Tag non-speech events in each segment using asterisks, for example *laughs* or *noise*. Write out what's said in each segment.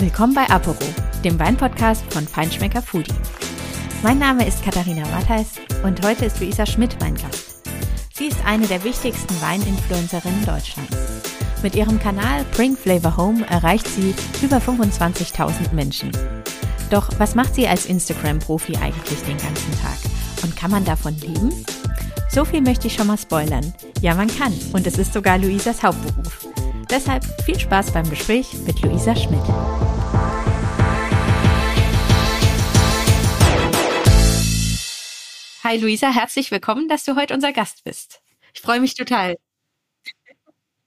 Willkommen bei Aporo, dem Weinpodcast von Feinschmecker Foodie. Mein Name ist Katharina Matthijs und heute ist Luisa Schmidt mein Gast. Sie ist eine der wichtigsten Weininfluencerinnen Deutschlands. Mit ihrem Kanal Bring Flavor Home erreicht sie über 25.000 Menschen. Doch was macht sie als Instagram-Profi eigentlich den ganzen Tag? Und kann man davon leben? So viel möchte ich schon mal spoilern. Ja, man kann. Und es ist sogar Luisas Hauptberuf. Deshalb viel Spaß beim Gespräch mit Luisa Schmidt. Hi Luisa, herzlich willkommen, dass du heute unser Gast bist. Ich freue mich total.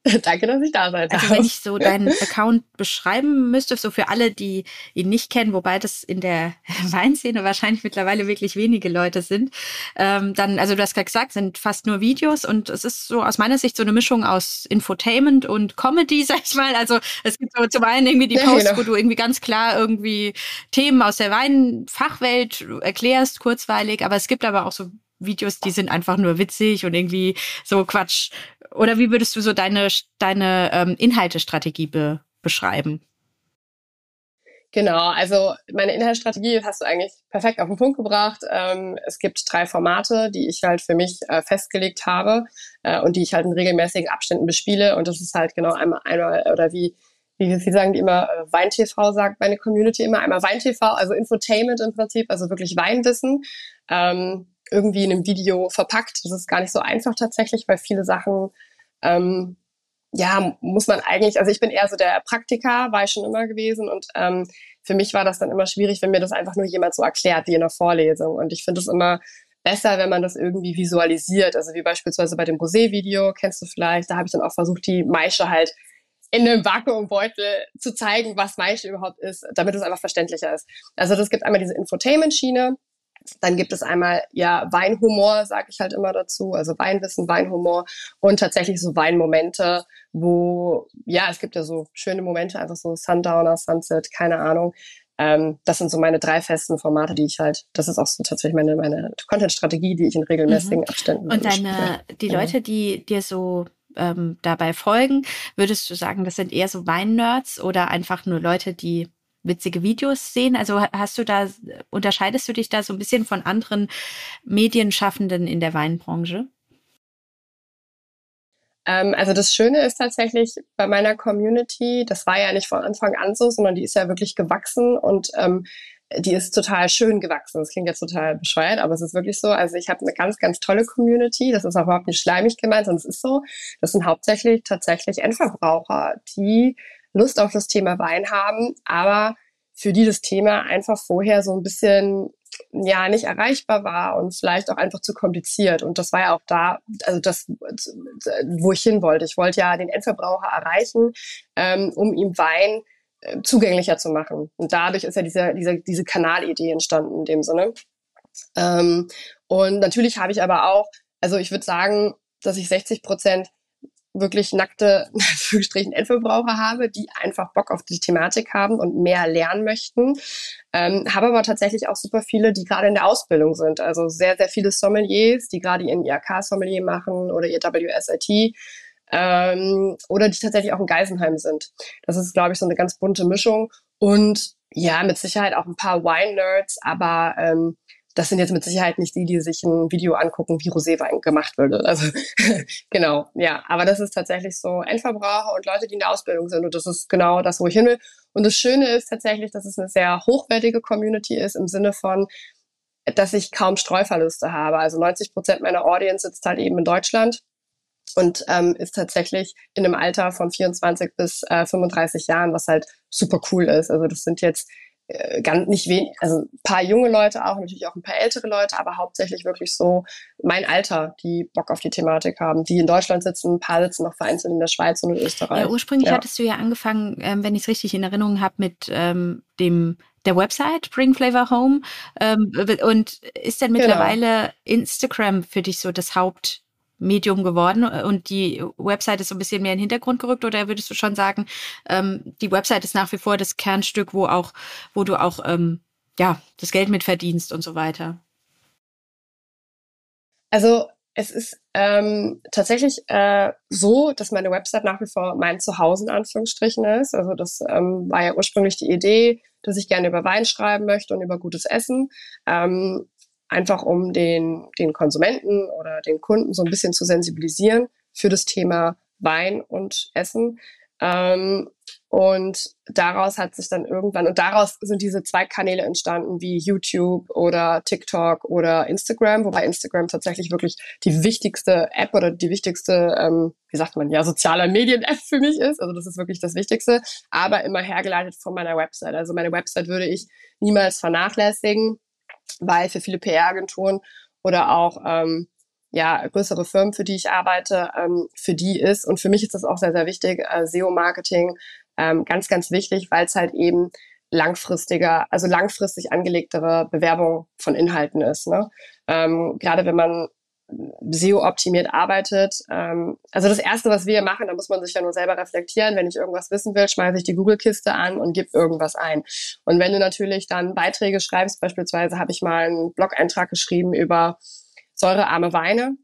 *laughs* Danke, dass ich da sein darf. Also wenn ich so deinen *laughs* Account beschreiben müsste, so für alle, die ihn nicht kennen, wobei das in der *laughs* Weinszene wahrscheinlich mittlerweile wirklich wenige Leute sind, ähm, dann, also du hast gerade gesagt, sind fast nur Videos und es ist so aus meiner Sicht so eine Mischung aus Infotainment und Comedy, sag ich mal. Also es gibt so zum einen irgendwie die Posts, ja, genau. wo du irgendwie ganz klar irgendwie Themen aus der Weinfachwelt erklärst, kurzweilig, aber es gibt aber auch so Videos, die sind einfach nur witzig und irgendwie so Quatsch. Oder wie würdest du so deine, deine ähm, Inhaltestrategie be beschreiben? Genau, also meine Inhaltsstrategie hast du eigentlich perfekt auf den Punkt gebracht. Ähm, es gibt drei Formate, die ich halt für mich äh, festgelegt habe äh, und die ich halt in regelmäßigen Abständen bespiele. Und das ist halt genau einmal, einmal oder wie, wie, wie sagen die immer, äh, Wein-TV sagt meine Community immer, einmal Wein-TV, also Infotainment im Prinzip, also wirklich Weinwissen. Ähm, irgendwie in einem Video verpackt. Das ist gar nicht so einfach tatsächlich, weil viele Sachen, ähm, ja, muss man eigentlich, also ich bin eher so der Praktiker, war ich schon immer gewesen und ähm, für mich war das dann immer schwierig, wenn mir das einfach nur jemand so erklärt, wie in einer Vorlesung. Und ich finde es immer besser, wenn man das irgendwie visualisiert. Also wie beispielsweise bei dem Rosé-Video, kennst du vielleicht, da habe ich dann auch versucht, die Maische halt in einem Vakuumbeutel zu zeigen, was Maische überhaupt ist, damit es einfach verständlicher ist. Also das gibt einmal diese Infotainment-Schiene, dann gibt es einmal ja Weinhumor, sage ich halt immer dazu, also Weinwissen, Weinhumor und tatsächlich so Weinmomente, wo ja es gibt ja so schöne Momente, einfach so Sundowner, Sunset, keine Ahnung. Ähm, das sind so meine drei festen Formate, die ich halt. Das ist auch so tatsächlich meine meine Content-Strategie, die ich in regelmäßigen mhm. Abständen. Und deine die Leute, die dir so ähm, dabei folgen, würdest du sagen, das sind eher so Wein-Nerds oder einfach nur Leute, die witzige Videos sehen? Also hast du da, unterscheidest du dich da so ein bisschen von anderen Medienschaffenden in der Weinbranche? Ähm, also das Schöne ist tatsächlich bei meiner Community, das war ja nicht von Anfang an so, sondern die ist ja wirklich gewachsen und ähm, die ist total schön gewachsen. Das klingt jetzt total bescheuert, aber es ist wirklich so. Also ich habe eine ganz, ganz tolle Community. Das ist auch überhaupt nicht schleimig gemeint, sondern es ist so. Das sind hauptsächlich tatsächlich Endverbraucher, die Lust auf das Thema Wein haben, aber für die das Thema einfach vorher so ein bisschen ja nicht erreichbar war und vielleicht auch einfach zu kompliziert. Und das war ja auch da, also das, wo ich hin wollte. Ich wollte ja den Endverbraucher erreichen, ähm, um ihm Wein äh, zugänglicher zu machen. Und dadurch ist ja diese, diese, diese Kanalidee entstanden in dem Sinne. Ähm, und natürlich habe ich aber auch, also ich würde sagen, dass ich 60 Prozent wirklich nackte *laughs* Endverbraucher habe, die einfach Bock auf die Thematik haben und mehr lernen möchten. Ähm, habe aber tatsächlich auch super viele, die gerade in der Ausbildung sind. Also sehr, sehr viele Sommeliers, die gerade ihren IHK-Sommelier machen oder ihr WSIT ähm, oder die tatsächlich auch in Geisenheim sind. Das ist, glaube ich, so eine ganz bunte Mischung. Und ja, mit Sicherheit auch ein paar Wine-Nerds, aber ähm, das sind jetzt mit Sicherheit nicht die, die sich ein Video angucken, wie Roséwein gemacht würde. Also *laughs* genau, ja. Aber das ist tatsächlich so Endverbraucher und Leute, die in der Ausbildung sind. Und das ist genau das, wo ich hin will. Und das Schöne ist tatsächlich, dass es eine sehr hochwertige Community ist im Sinne von, dass ich kaum Streuverluste habe. Also 90 Prozent meiner Audience sitzt halt eben in Deutschland und ähm, ist tatsächlich in einem Alter von 24 bis äh, 35 Jahren, was halt super cool ist. Also das sind jetzt ganz nicht wenig, also ein paar junge Leute auch, natürlich auch ein paar ältere Leute, aber hauptsächlich wirklich so mein Alter, die Bock auf die Thematik haben, die in Deutschland sitzen, ein paar sitzen noch vereinzelt in der Schweiz und in Österreich. Ja, ursprünglich ja. hattest du ja angefangen, ähm, wenn ich es richtig in Erinnerung habe, mit ähm, dem der Website Bring Flavor Home ähm, und ist denn genau. mittlerweile genau. Instagram für dich so das Haupt Medium geworden und die Website ist so ein bisschen mehr in den Hintergrund gerückt oder würdest du schon sagen, ähm, die Website ist nach wie vor das Kernstück, wo auch, wo du auch ähm, ja das Geld mit verdienst und so weiter? Also Es ist ähm, tatsächlich äh, so, dass meine Website nach wie vor mein Zuhause in Anführungsstrichen ist. Also das ähm, war ja ursprünglich die Idee, dass ich gerne über Wein schreiben möchte und über gutes Essen. Ähm, einfach um den, den Konsumenten oder den Kunden so ein bisschen zu sensibilisieren für das Thema Wein und Essen. Ähm, und daraus hat sich dann irgendwann, und daraus sind diese zwei Kanäle entstanden, wie YouTube oder TikTok oder Instagram, wobei Instagram tatsächlich wirklich die wichtigste App oder die wichtigste, ähm, wie sagt man, ja, soziale Medien-App für mich ist. Also das ist wirklich das Wichtigste, aber immer hergeleitet von meiner Website. Also meine Website würde ich niemals vernachlässigen, weil für viele PR-Agenturen oder auch ähm, ja, größere Firmen, für die ich arbeite, ähm, für die ist. Und für mich ist das auch sehr, sehr wichtig, äh, SEO-Marketing, ähm, ganz, ganz wichtig, weil es halt eben langfristiger, also langfristig angelegtere Bewerbung von Inhalten ist. Ne? Ähm, gerade wenn man SEO-optimiert arbeitet. Ähm, also das Erste, was wir machen, da muss man sich ja nur selber reflektieren. Wenn ich irgendwas wissen will, schmeiße ich die Google-Kiste an und gebe irgendwas ein. Und wenn du natürlich dann Beiträge schreibst, beispielsweise habe ich mal einen Blog-Eintrag geschrieben über säurearme Weine.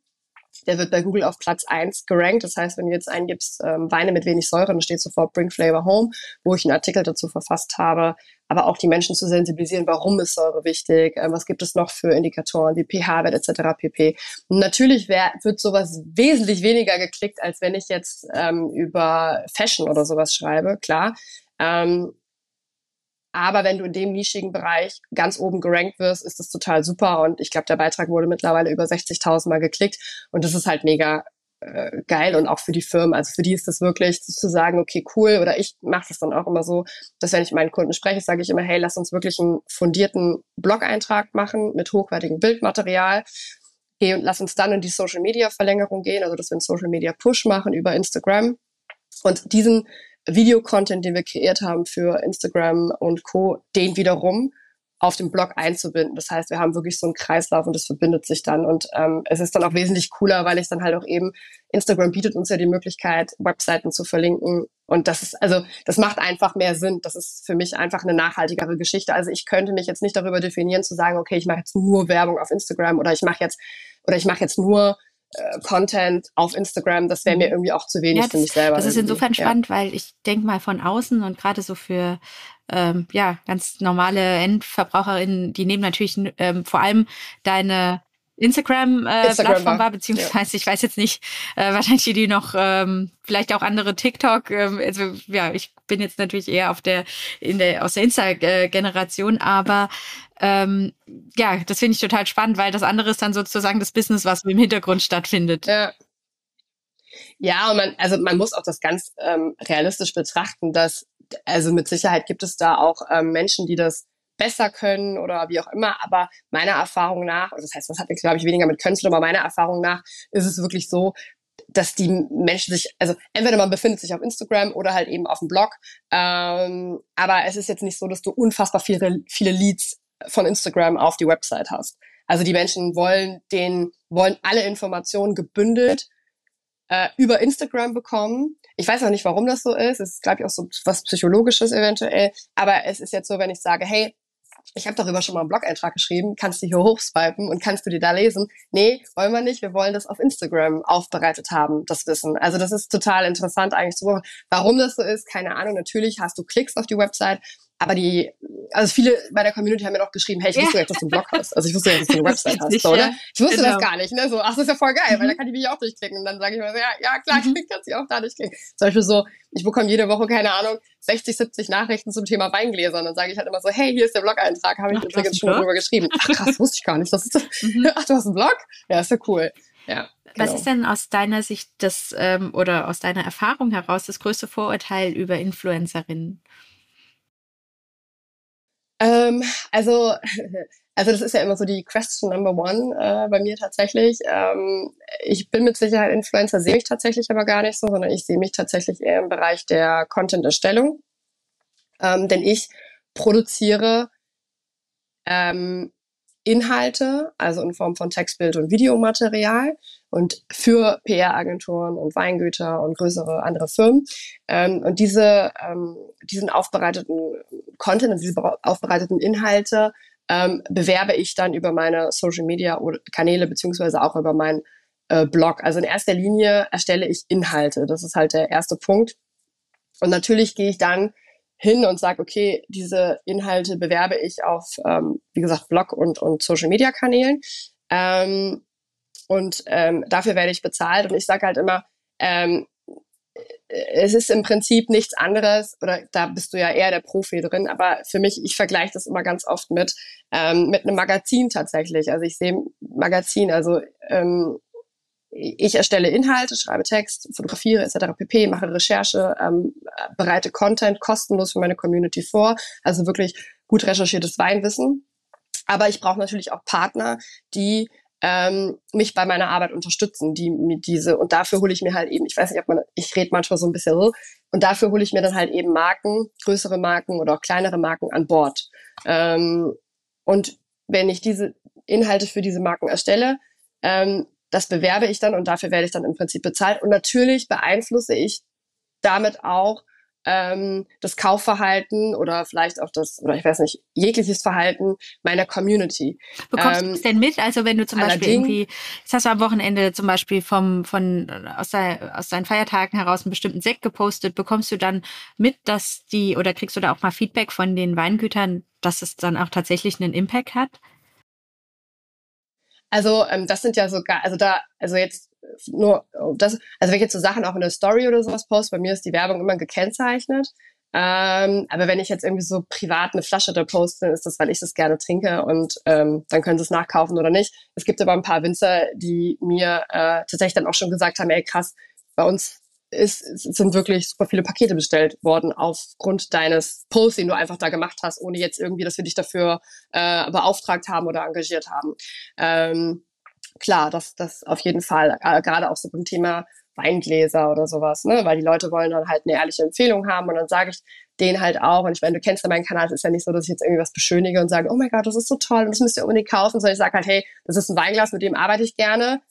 Der wird bei Google auf Platz eins gerankt. Das heißt, wenn du jetzt eingibst ähm, Weine mit wenig Säure, dann steht sofort Bring Flavor Home, wo ich einen Artikel dazu verfasst habe, aber auch die Menschen zu sensibilisieren, warum ist Säure wichtig, äh, was gibt es noch für Indikatoren wie pH-Wert etc. pp. Und natürlich wär, wird sowas wesentlich weniger geklickt, als wenn ich jetzt ähm, über Fashion oder sowas schreibe, klar. Ähm, aber wenn du in dem nischigen Bereich ganz oben gerankt wirst, ist das total super. Und ich glaube, der Beitrag wurde mittlerweile über 60.000 Mal geklickt. Und das ist halt mega äh, geil und auch für die Firmen. Also für die ist das wirklich zu sagen, okay, cool. Oder ich mache das dann auch immer so, dass wenn ich meinen Kunden spreche, sage ich immer, hey, lass uns wirklich einen fundierten Blog-Eintrag machen mit hochwertigem Bildmaterial. Geh und lass uns dann in die Social Media Verlängerung gehen, also dass wir einen Social Media Push machen über Instagram. Und diesen Videocontent, den wir kreiert haben für Instagram und Co., den wiederum auf dem Blog einzubinden. Das heißt, wir haben wirklich so einen Kreislauf und das verbindet sich dann. Und ähm, es ist dann auch wesentlich cooler, weil ich dann halt auch eben, Instagram bietet uns ja die Möglichkeit, Webseiten zu verlinken. Und das ist, also das macht einfach mehr Sinn. Das ist für mich einfach eine nachhaltigere Geschichte. Also ich könnte mich jetzt nicht darüber definieren, zu sagen, okay, ich mache jetzt nur Werbung auf Instagram oder ich mache jetzt, oder ich mache jetzt nur Content auf Instagram, das wäre mir mhm. irgendwie auch zu wenig ja, das, für mich selber. Das ist insofern ja. spannend, weil ich denke mal von außen und gerade so für ähm, ja ganz normale Endverbraucherinnen, die nehmen natürlich ähm, vor allem deine Instagram-Plattform äh, Instagram war, beziehungsweise ja. ich weiß jetzt nicht, äh, wahrscheinlich die noch ähm, vielleicht auch andere TikTok. Ähm, also ja, ich bin jetzt natürlich eher auf der in der aus der Insta-Generation, aber ähm, ja, das finde ich total spannend, weil das andere ist dann sozusagen das Business, was im Hintergrund stattfindet. Ja. Ja, und man, also man muss auch das ganz ähm, realistisch betrachten, dass, also mit Sicherheit gibt es da auch ähm, Menschen, die das besser können oder wie auch immer. Aber meiner Erfahrung nach, also das heißt, das hat jetzt, glaube ich, weniger mit Können aber meiner Erfahrung nach ist es wirklich so, dass die Menschen sich, also entweder man befindet sich auf Instagram oder halt eben auf dem Blog. Ähm, aber es ist jetzt nicht so, dass du unfassbar viele, viele Leads von Instagram auf die Website hast. Also die Menschen wollen den, wollen alle Informationen gebündelt äh, über Instagram bekommen. Ich weiß auch nicht, warum das so ist. Es ist, glaube ich, auch so was Psychologisches eventuell. Aber es ist jetzt so, wenn ich sage, hey, ich habe darüber schon mal einen Blog-Eintrag geschrieben, kannst du hier hochswipen und kannst du dir da lesen? Nee, wollen wir nicht. Wir wollen das auf Instagram aufbereitet haben, das Wissen. Also das ist total interessant eigentlich zu beobachten. Warum das so ist, keine Ahnung. Natürlich hast du Klicks auf die Website, aber die, also viele bei der Community haben mir noch geschrieben, hey, ich wusste ja. jetzt, dass du einen Blog hast. Also ich wusste ja, dass du eine *laughs* Website hast, so, oder? Ich wusste genau. das gar nicht, ne? So, ach, das ist ja voll geil, mhm. weil da kann ich mich auch durchklicken. Und dann sage ich mir so, ja, ja, klar, mhm. *laughs* kannst du auch da durchklicken. Zum Beispiel so, ich bekomme jede Woche, keine Ahnung, 60, 70 Nachrichten zum Thema Weingläser. Und dann sage ich halt immer so, hey, hier ist der Blog-Eintrag, habe ich ach, übrigens schon drüber geschrieben. Ach krass, wusste ich gar nicht. Das ist, *laughs* mhm. Ach, du hast einen Blog? Ja, ist ja cool. Ja. Genau. Was ist denn aus deiner Sicht das ähm, oder aus deiner Erfahrung heraus das größte Vorurteil über Influencerinnen? Ähm, also, *laughs* also das ist ja immer so die Question Number One äh, bei mir tatsächlich. Ähm, ich bin mit Sicherheit Influencer, sehe mich tatsächlich aber gar nicht so, sondern ich sehe mich tatsächlich eher im Bereich der Content-Erstellung. Ähm, denn ich produziere ähm, Inhalte, also in Form von Textbild und Videomaterial und für PR-Agenturen und Weingüter und größere andere Firmen. Ähm, und diese, ähm, diesen aufbereiteten Content und diese aufbereiteten Inhalte ähm, bewerbe ich dann über meine Social Media Kanäle beziehungsweise auch über mein äh, Blog. Also in erster Linie erstelle ich Inhalte. Das ist halt der erste Punkt. Und natürlich gehe ich dann hin und sage, okay, diese Inhalte bewerbe ich auf, ähm, wie gesagt, Blog und, und Social-Media-Kanälen. Ähm, und ähm, dafür werde ich bezahlt. Und ich sage halt immer, ähm, es ist im Prinzip nichts anderes, oder da bist du ja eher der Profi drin, aber für mich, ich vergleiche das immer ganz oft mit, ähm, mit einem Magazin tatsächlich. Also ich sehe Magazin, also ähm, ich erstelle Inhalte, schreibe Text, fotografiere etc. pp, mache Recherche, ähm, bereite Content kostenlos für meine Community vor, also wirklich gut recherchiertes Weinwissen. Aber ich brauche natürlich auch Partner, die ähm, mich bei meiner Arbeit unterstützen, die mir diese und dafür hole ich mir halt eben, ich weiß nicht, ob man, ich rede manchmal so ein bisschen und dafür hole ich mir dann halt eben Marken, größere Marken oder auch kleinere Marken an Bord. Ähm, und wenn ich diese Inhalte für diese Marken erstelle, ähm, das bewerbe ich dann und dafür werde ich dann im Prinzip bezahlt. Und natürlich beeinflusse ich damit auch ähm, das Kaufverhalten oder vielleicht auch das, oder ich weiß nicht, jegliches Verhalten meiner Community. Bekommst ähm, du es denn mit? Also wenn du zum Beispiel irgendwie, jetzt hast du am Wochenende zum Beispiel vom, von, aus, der, aus deinen Feiertagen heraus einen bestimmten Sekt gepostet, bekommst du dann mit, dass die, oder kriegst du da auch mal Feedback von den Weingütern, dass es dann auch tatsächlich einen Impact hat? Also ähm, das sind ja sogar, also da, also jetzt nur das, also wenn ich jetzt so Sachen auch in der Story oder sowas poste, bei mir ist die Werbung immer gekennzeichnet. Ähm, aber wenn ich jetzt irgendwie so privat eine Flasche da poste, dann ist das, weil ich das gerne trinke und ähm, dann können sie es nachkaufen oder nicht. Es gibt aber ein paar Winzer, die mir äh, tatsächlich dann auch schon gesagt haben, ey krass, bei uns ist, sind wirklich super viele Pakete bestellt worden aufgrund deines Posts, den du einfach da gemacht hast, ohne jetzt irgendwie, dass wir dich dafür äh, beauftragt haben oder engagiert haben. Ähm, klar, das, das auf jeden Fall, äh, gerade auch so beim Thema Weingläser oder sowas, ne? weil die Leute wollen dann halt eine ehrliche Empfehlung haben und dann sage ich denen halt auch, und ich meine, du kennst ja meinen Kanal, es ist ja nicht so, dass ich jetzt irgendwie was beschönige und sage, oh mein Gott, das ist so toll und das müsst ihr unbedingt kaufen, sondern ich sage halt, hey, das ist ein Weinglas, mit dem arbeite ich gerne,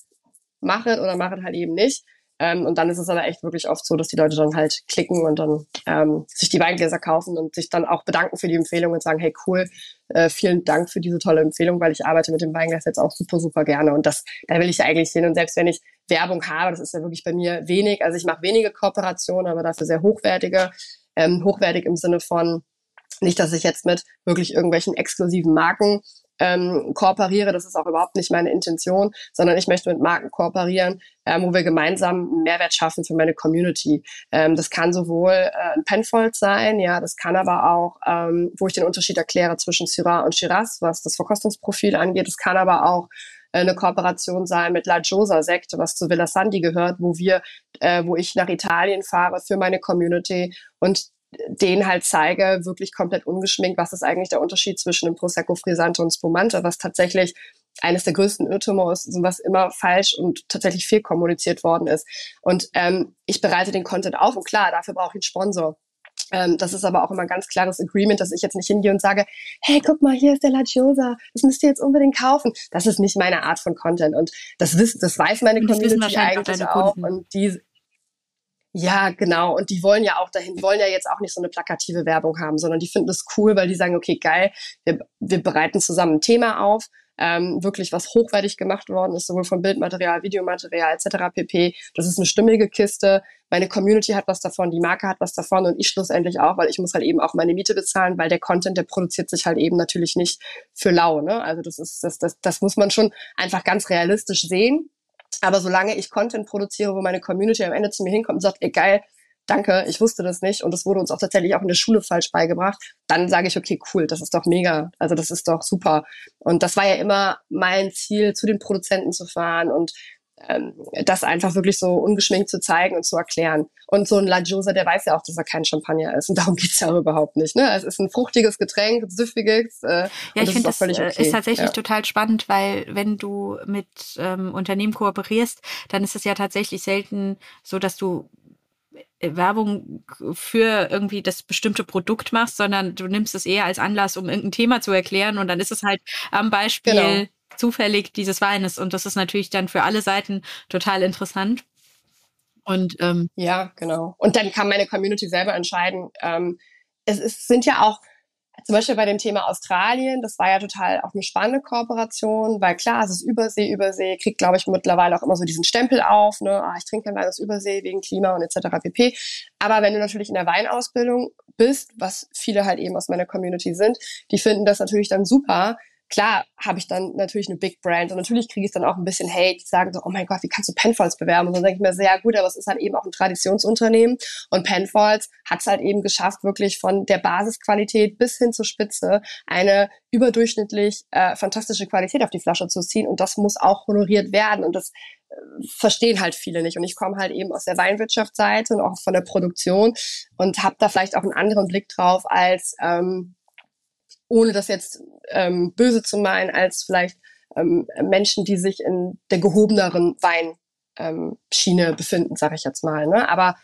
mach es oder mach es halt eben nicht. Ähm, und dann ist es aber echt wirklich oft so, dass die Leute dann halt klicken und dann ähm, sich die Weingläser kaufen und sich dann auch bedanken für die Empfehlung und sagen, hey cool, äh, vielen Dank für diese tolle Empfehlung, weil ich arbeite mit dem Weinglas jetzt auch super, super gerne. Und das, da will ich ja eigentlich hin. Und selbst wenn ich Werbung habe, das ist ja wirklich bei mir wenig. Also ich mache wenige Kooperationen, aber dafür sehr hochwertige. Ähm, hochwertig im Sinne von nicht, dass ich jetzt mit wirklich irgendwelchen exklusiven Marken ähm, kooperiere. Das ist auch überhaupt nicht meine Intention, sondern ich möchte mit Marken kooperieren, ähm, wo wir gemeinsam Mehrwert schaffen für meine Community. Ähm, das kann sowohl äh, ein Penfold sein, ja, das kann aber auch, ähm, wo ich den Unterschied erkläre zwischen Syrah und Shiraz, was das Verkostungsprofil angeht. Es kann aber auch äh, eine Kooperation sein mit La Giosa Sekt, was zu Villa Sandi gehört, wo wir, äh, wo ich nach Italien fahre für meine Community und den halt zeige, wirklich komplett ungeschminkt, was ist eigentlich der Unterschied zwischen dem Prosecco Frisante und Spumante, was tatsächlich eines der größten Irrtümer ist, was immer falsch und tatsächlich viel kommuniziert worden ist. Und ähm, ich bereite den Content auf und klar, dafür brauche ich einen Sponsor. Ähm, das ist aber auch immer ein ganz klares Agreement, dass ich jetzt nicht hingehe und sage, hey, guck mal, hier ist der La Giosa, das müsst ihr jetzt unbedingt kaufen. Das ist nicht meine Art von Content und das, wiss, das weiß meine das Community eigentlich auch. Und die, ja, genau. Und die wollen ja auch dahin, wollen ja jetzt auch nicht so eine plakative Werbung haben, sondern die finden es cool, weil die sagen, okay, geil, wir, wir bereiten zusammen ein Thema auf, ähm, wirklich was hochwertig gemacht worden ist, sowohl von Bildmaterial, Videomaterial etc. pp. Das ist eine stimmige Kiste. Meine Community hat was davon, die Marke hat was davon und ich schlussendlich auch, weil ich muss halt eben auch meine Miete bezahlen, weil der Content, der produziert sich halt eben natürlich nicht für lau. Ne? Also das ist, das, das, das muss man schon einfach ganz realistisch sehen. Aber solange ich Content produziere, wo meine Community am Ende zu mir hinkommt und sagt, ey geil, danke, ich wusste das nicht und das wurde uns auch tatsächlich auch in der Schule falsch beigebracht, dann sage ich, okay, cool, das ist doch mega, also das ist doch super. Und das war ja immer mein Ziel, zu den Produzenten zu fahren und das einfach wirklich so ungeschminkt zu zeigen und zu erklären. Und so ein La Giosa, der weiß ja auch, dass er kein Champagner ist. Und darum geht's ja auch überhaupt nicht. Ne? Es ist ein fruchtiges Getränk, süffiges. Äh, ja, ich finde, das, das äh, okay. ist tatsächlich ja. total spannend, weil wenn du mit ähm, Unternehmen kooperierst, dann ist es ja tatsächlich selten so, dass du äh, Werbung für irgendwie das bestimmte Produkt machst, sondern du nimmst es eher als Anlass, um irgendein Thema zu erklären und dann ist es halt am Beispiel genau zufällig dieses Weines. Und das ist natürlich dann für alle Seiten total interessant. Und ähm, ja, genau. Und dann kann meine Community selber entscheiden. Ähm, es, es sind ja auch zum Beispiel bei dem Thema Australien, das war ja total auch eine spannende Kooperation, weil klar, es ist Übersee, Übersee, kriegt, glaube ich, mittlerweile auch immer so diesen Stempel auf, ne, ah, ich trinke kein Wein aus Übersee wegen Klima und etc. pp. Aber wenn du natürlich in der Weinausbildung bist, was viele halt eben aus meiner Community sind, die finden das natürlich dann super, klar habe ich dann natürlich eine Big Brand und natürlich kriege ich dann auch ein bisschen Hate, die sagen so, oh mein Gott, wie kannst du Penfolds bewerben? Und dann denke ich mir, sehr gut, aber es ist halt eben auch ein Traditionsunternehmen und Penfolds hat es halt eben geschafft, wirklich von der Basisqualität bis hin zur Spitze eine überdurchschnittlich äh, fantastische Qualität auf die Flasche zu ziehen und das muss auch honoriert werden und das äh, verstehen halt viele nicht und ich komme halt eben aus der Weinwirtschaftsseite und auch von der Produktion und habe da vielleicht auch einen anderen Blick drauf als ähm, ohne das jetzt ähm, böse zu meinen, als vielleicht ähm, Menschen, die sich in der gehobeneren Weinschiene befinden, sage ich jetzt mal. Ne? Aber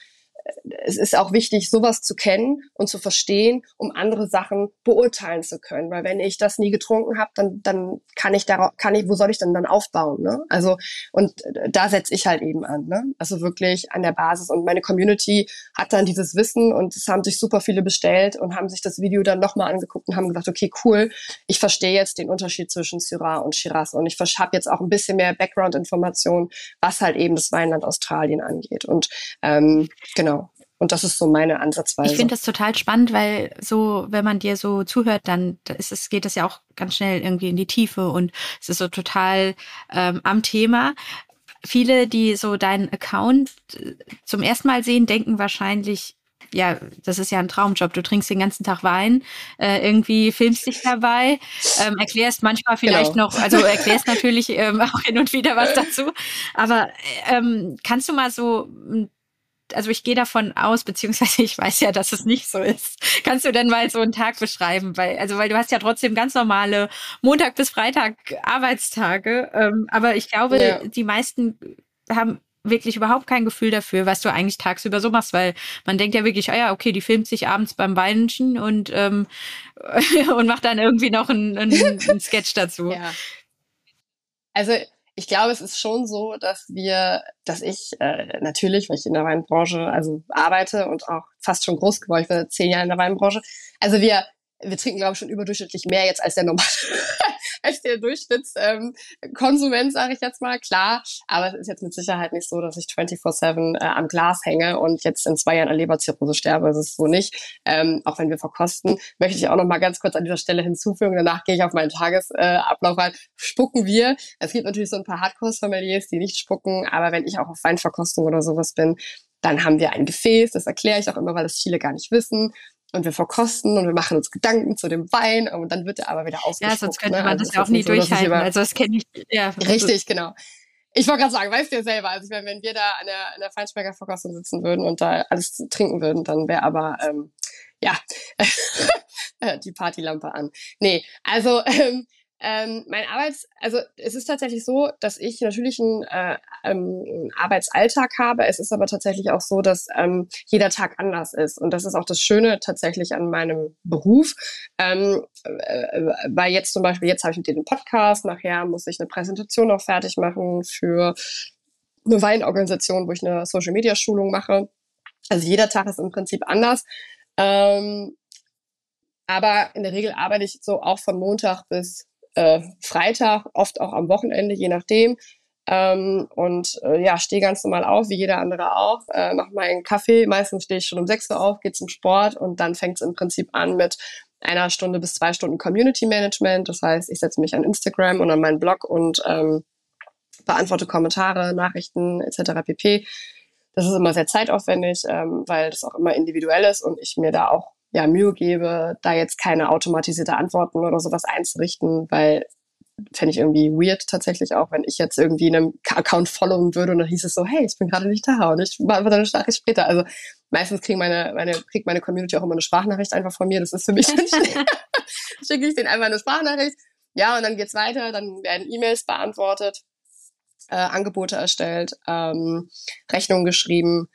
es ist auch wichtig, sowas zu kennen und zu verstehen, um andere Sachen beurteilen zu können. Weil wenn ich das nie getrunken habe, dann, dann kann ich darauf, kann ich, wo soll ich denn dann aufbauen? Ne? Also, und da setze ich halt eben an. Ne? Also wirklich an der Basis. Und meine Community hat dann dieses Wissen und es haben sich super viele bestellt und haben sich das Video dann nochmal angeguckt und haben gesagt, okay, cool, ich verstehe jetzt den Unterschied zwischen Syrah und Shiraz und ich habe jetzt auch ein bisschen mehr Background-Information, was halt eben das Weinland Australien angeht. Und ähm, Genau. Und das ist so meine Ansatzweise. Ich finde das total spannend, weil so, wenn man dir so zuhört, dann ist es, geht das ja auch ganz schnell irgendwie in die Tiefe und es ist so total ähm, am Thema. Viele, die so deinen Account äh, zum ersten Mal sehen, denken wahrscheinlich, ja, das ist ja ein Traumjob. Du trinkst den ganzen Tag Wein, äh, irgendwie filmst dich dabei, ähm, erklärst manchmal vielleicht genau. noch, also erklärst natürlich ähm, *laughs* auch hin und wieder was dazu. Aber ähm, kannst du mal so also ich gehe davon aus, beziehungsweise ich weiß ja, dass es nicht so ist. *laughs* Kannst du denn mal so einen Tag beschreiben? Weil, also, weil du hast ja trotzdem ganz normale Montag bis Freitag Arbeitstage. Ähm, aber ich glaube, ja. die meisten haben wirklich überhaupt kein Gefühl dafür, was du eigentlich tagsüber so machst, weil man denkt ja wirklich, ah ja, okay, die filmt sich abends beim Weinchen und, ähm, *laughs* und macht dann irgendwie noch einen, einen Sketch dazu. Ja. Also ich glaube, es ist schon so, dass wir, dass ich äh, natürlich, weil ich in der Weinbranche also arbeite und auch fast schon groß geworden, ich bin zehn Jahre in der Weinbranche. Also wir wir trinken, glaube ich, schon überdurchschnittlich mehr jetzt als der normale, *laughs* als der Durchschnittskonsument, ähm, sage ich jetzt mal, klar. Aber es ist jetzt mit Sicherheit nicht so, dass ich 24-7 äh, am Glas hänge und jetzt in zwei Jahren an Leberzirrhose sterbe. Das ist so nicht. Ähm, auch wenn wir verkosten, möchte ich auch noch mal ganz kurz an dieser Stelle hinzufügen. Danach gehe ich auf meinen Tagesablauf äh, rein. Spucken wir. Es gibt natürlich so ein paar Hardcore-Sommeliers, die nicht spucken, aber wenn ich auch auf Weinverkostung oder sowas bin, dann haben wir ein Gefäß, das erkläre ich auch immer, weil das viele gar nicht wissen und wir verkosten und wir machen uns Gedanken zu dem Wein und dann wird er aber wieder ausgespuckt. Ja, sonst könnte ne? man also das ja auch nie so, durchhalten. Also das kenne ich. Ja. Richtig, genau. Ich wollte gerade sagen, weißt du ja selber, also ich meine, wenn wir da an der, an der Feinschmecker Verkostung sitzen würden und da alles trinken würden, dann wäre aber, ähm, ja, *laughs* die Partylampe an. Nee, also ähm, ähm, mein Arbeits, also es ist tatsächlich so, dass ich natürlich einen, äh, ähm, einen Arbeitsalltag habe. Es ist aber tatsächlich auch so, dass ähm, jeder Tag anders ist. Und das ist auch das Schöne tatsächlich an meinem Beruf. Ähm, äh, weil jetzt zum Beispiel, jetzt habe ich mit dir den Podcast, nachher muss ich eine Präsentation noch fertig machen für eine Weinorganisation, wo ich eine Social-Media-Schulung mache. Also jeder Tag ist im Prinzip anders. Ähm, aber in der Regel arbeite ich so auch von Montag bis äh, Freitag, oft auch am Wochenende, je nachdem. Ähm, und äh, ja, stehe ganz normal auf, wie jeder andere auch, äh, mache meinen Kaffee. Meistens stehe ich schon um 6 Uhr auf, gehe zum Sport und dann fängt es im Prinzip an mit einer Stunde bis zwei Stunden Community Management. Das heißt, ich setze mich an Instagram und an meinen Blog und ähm, beantworte Kommentare, Nachrichten etc. pp. Das ist immer sehr zeitaufwendig, ähm, weil das auch immer individuell ist und ich mir da auch ja, Mühe gebe, da jetzt keine automatisierte Antworten oder sowas einzurichten, weil fände ich irgendwie weird tatsächlich auch, wenn ich jetzt irgendwie einem Account followen würde und dann hieß es so, hey, ich bin gerade nicht da und ich beantworte eine Nachricht später. Also meistens kriegt meine, meine, kriegt meine Community auch immer eine Sprachnachricht einfach von mir. Das ist für mich *laughs* *laughs* schicke ich denen einfach eine Sprachnachricht. Ja, und dann geht's weiter, dann werden E-Mails beantwortet, äh, Angebote erstellt, ähm, Rechnungen geschrieben,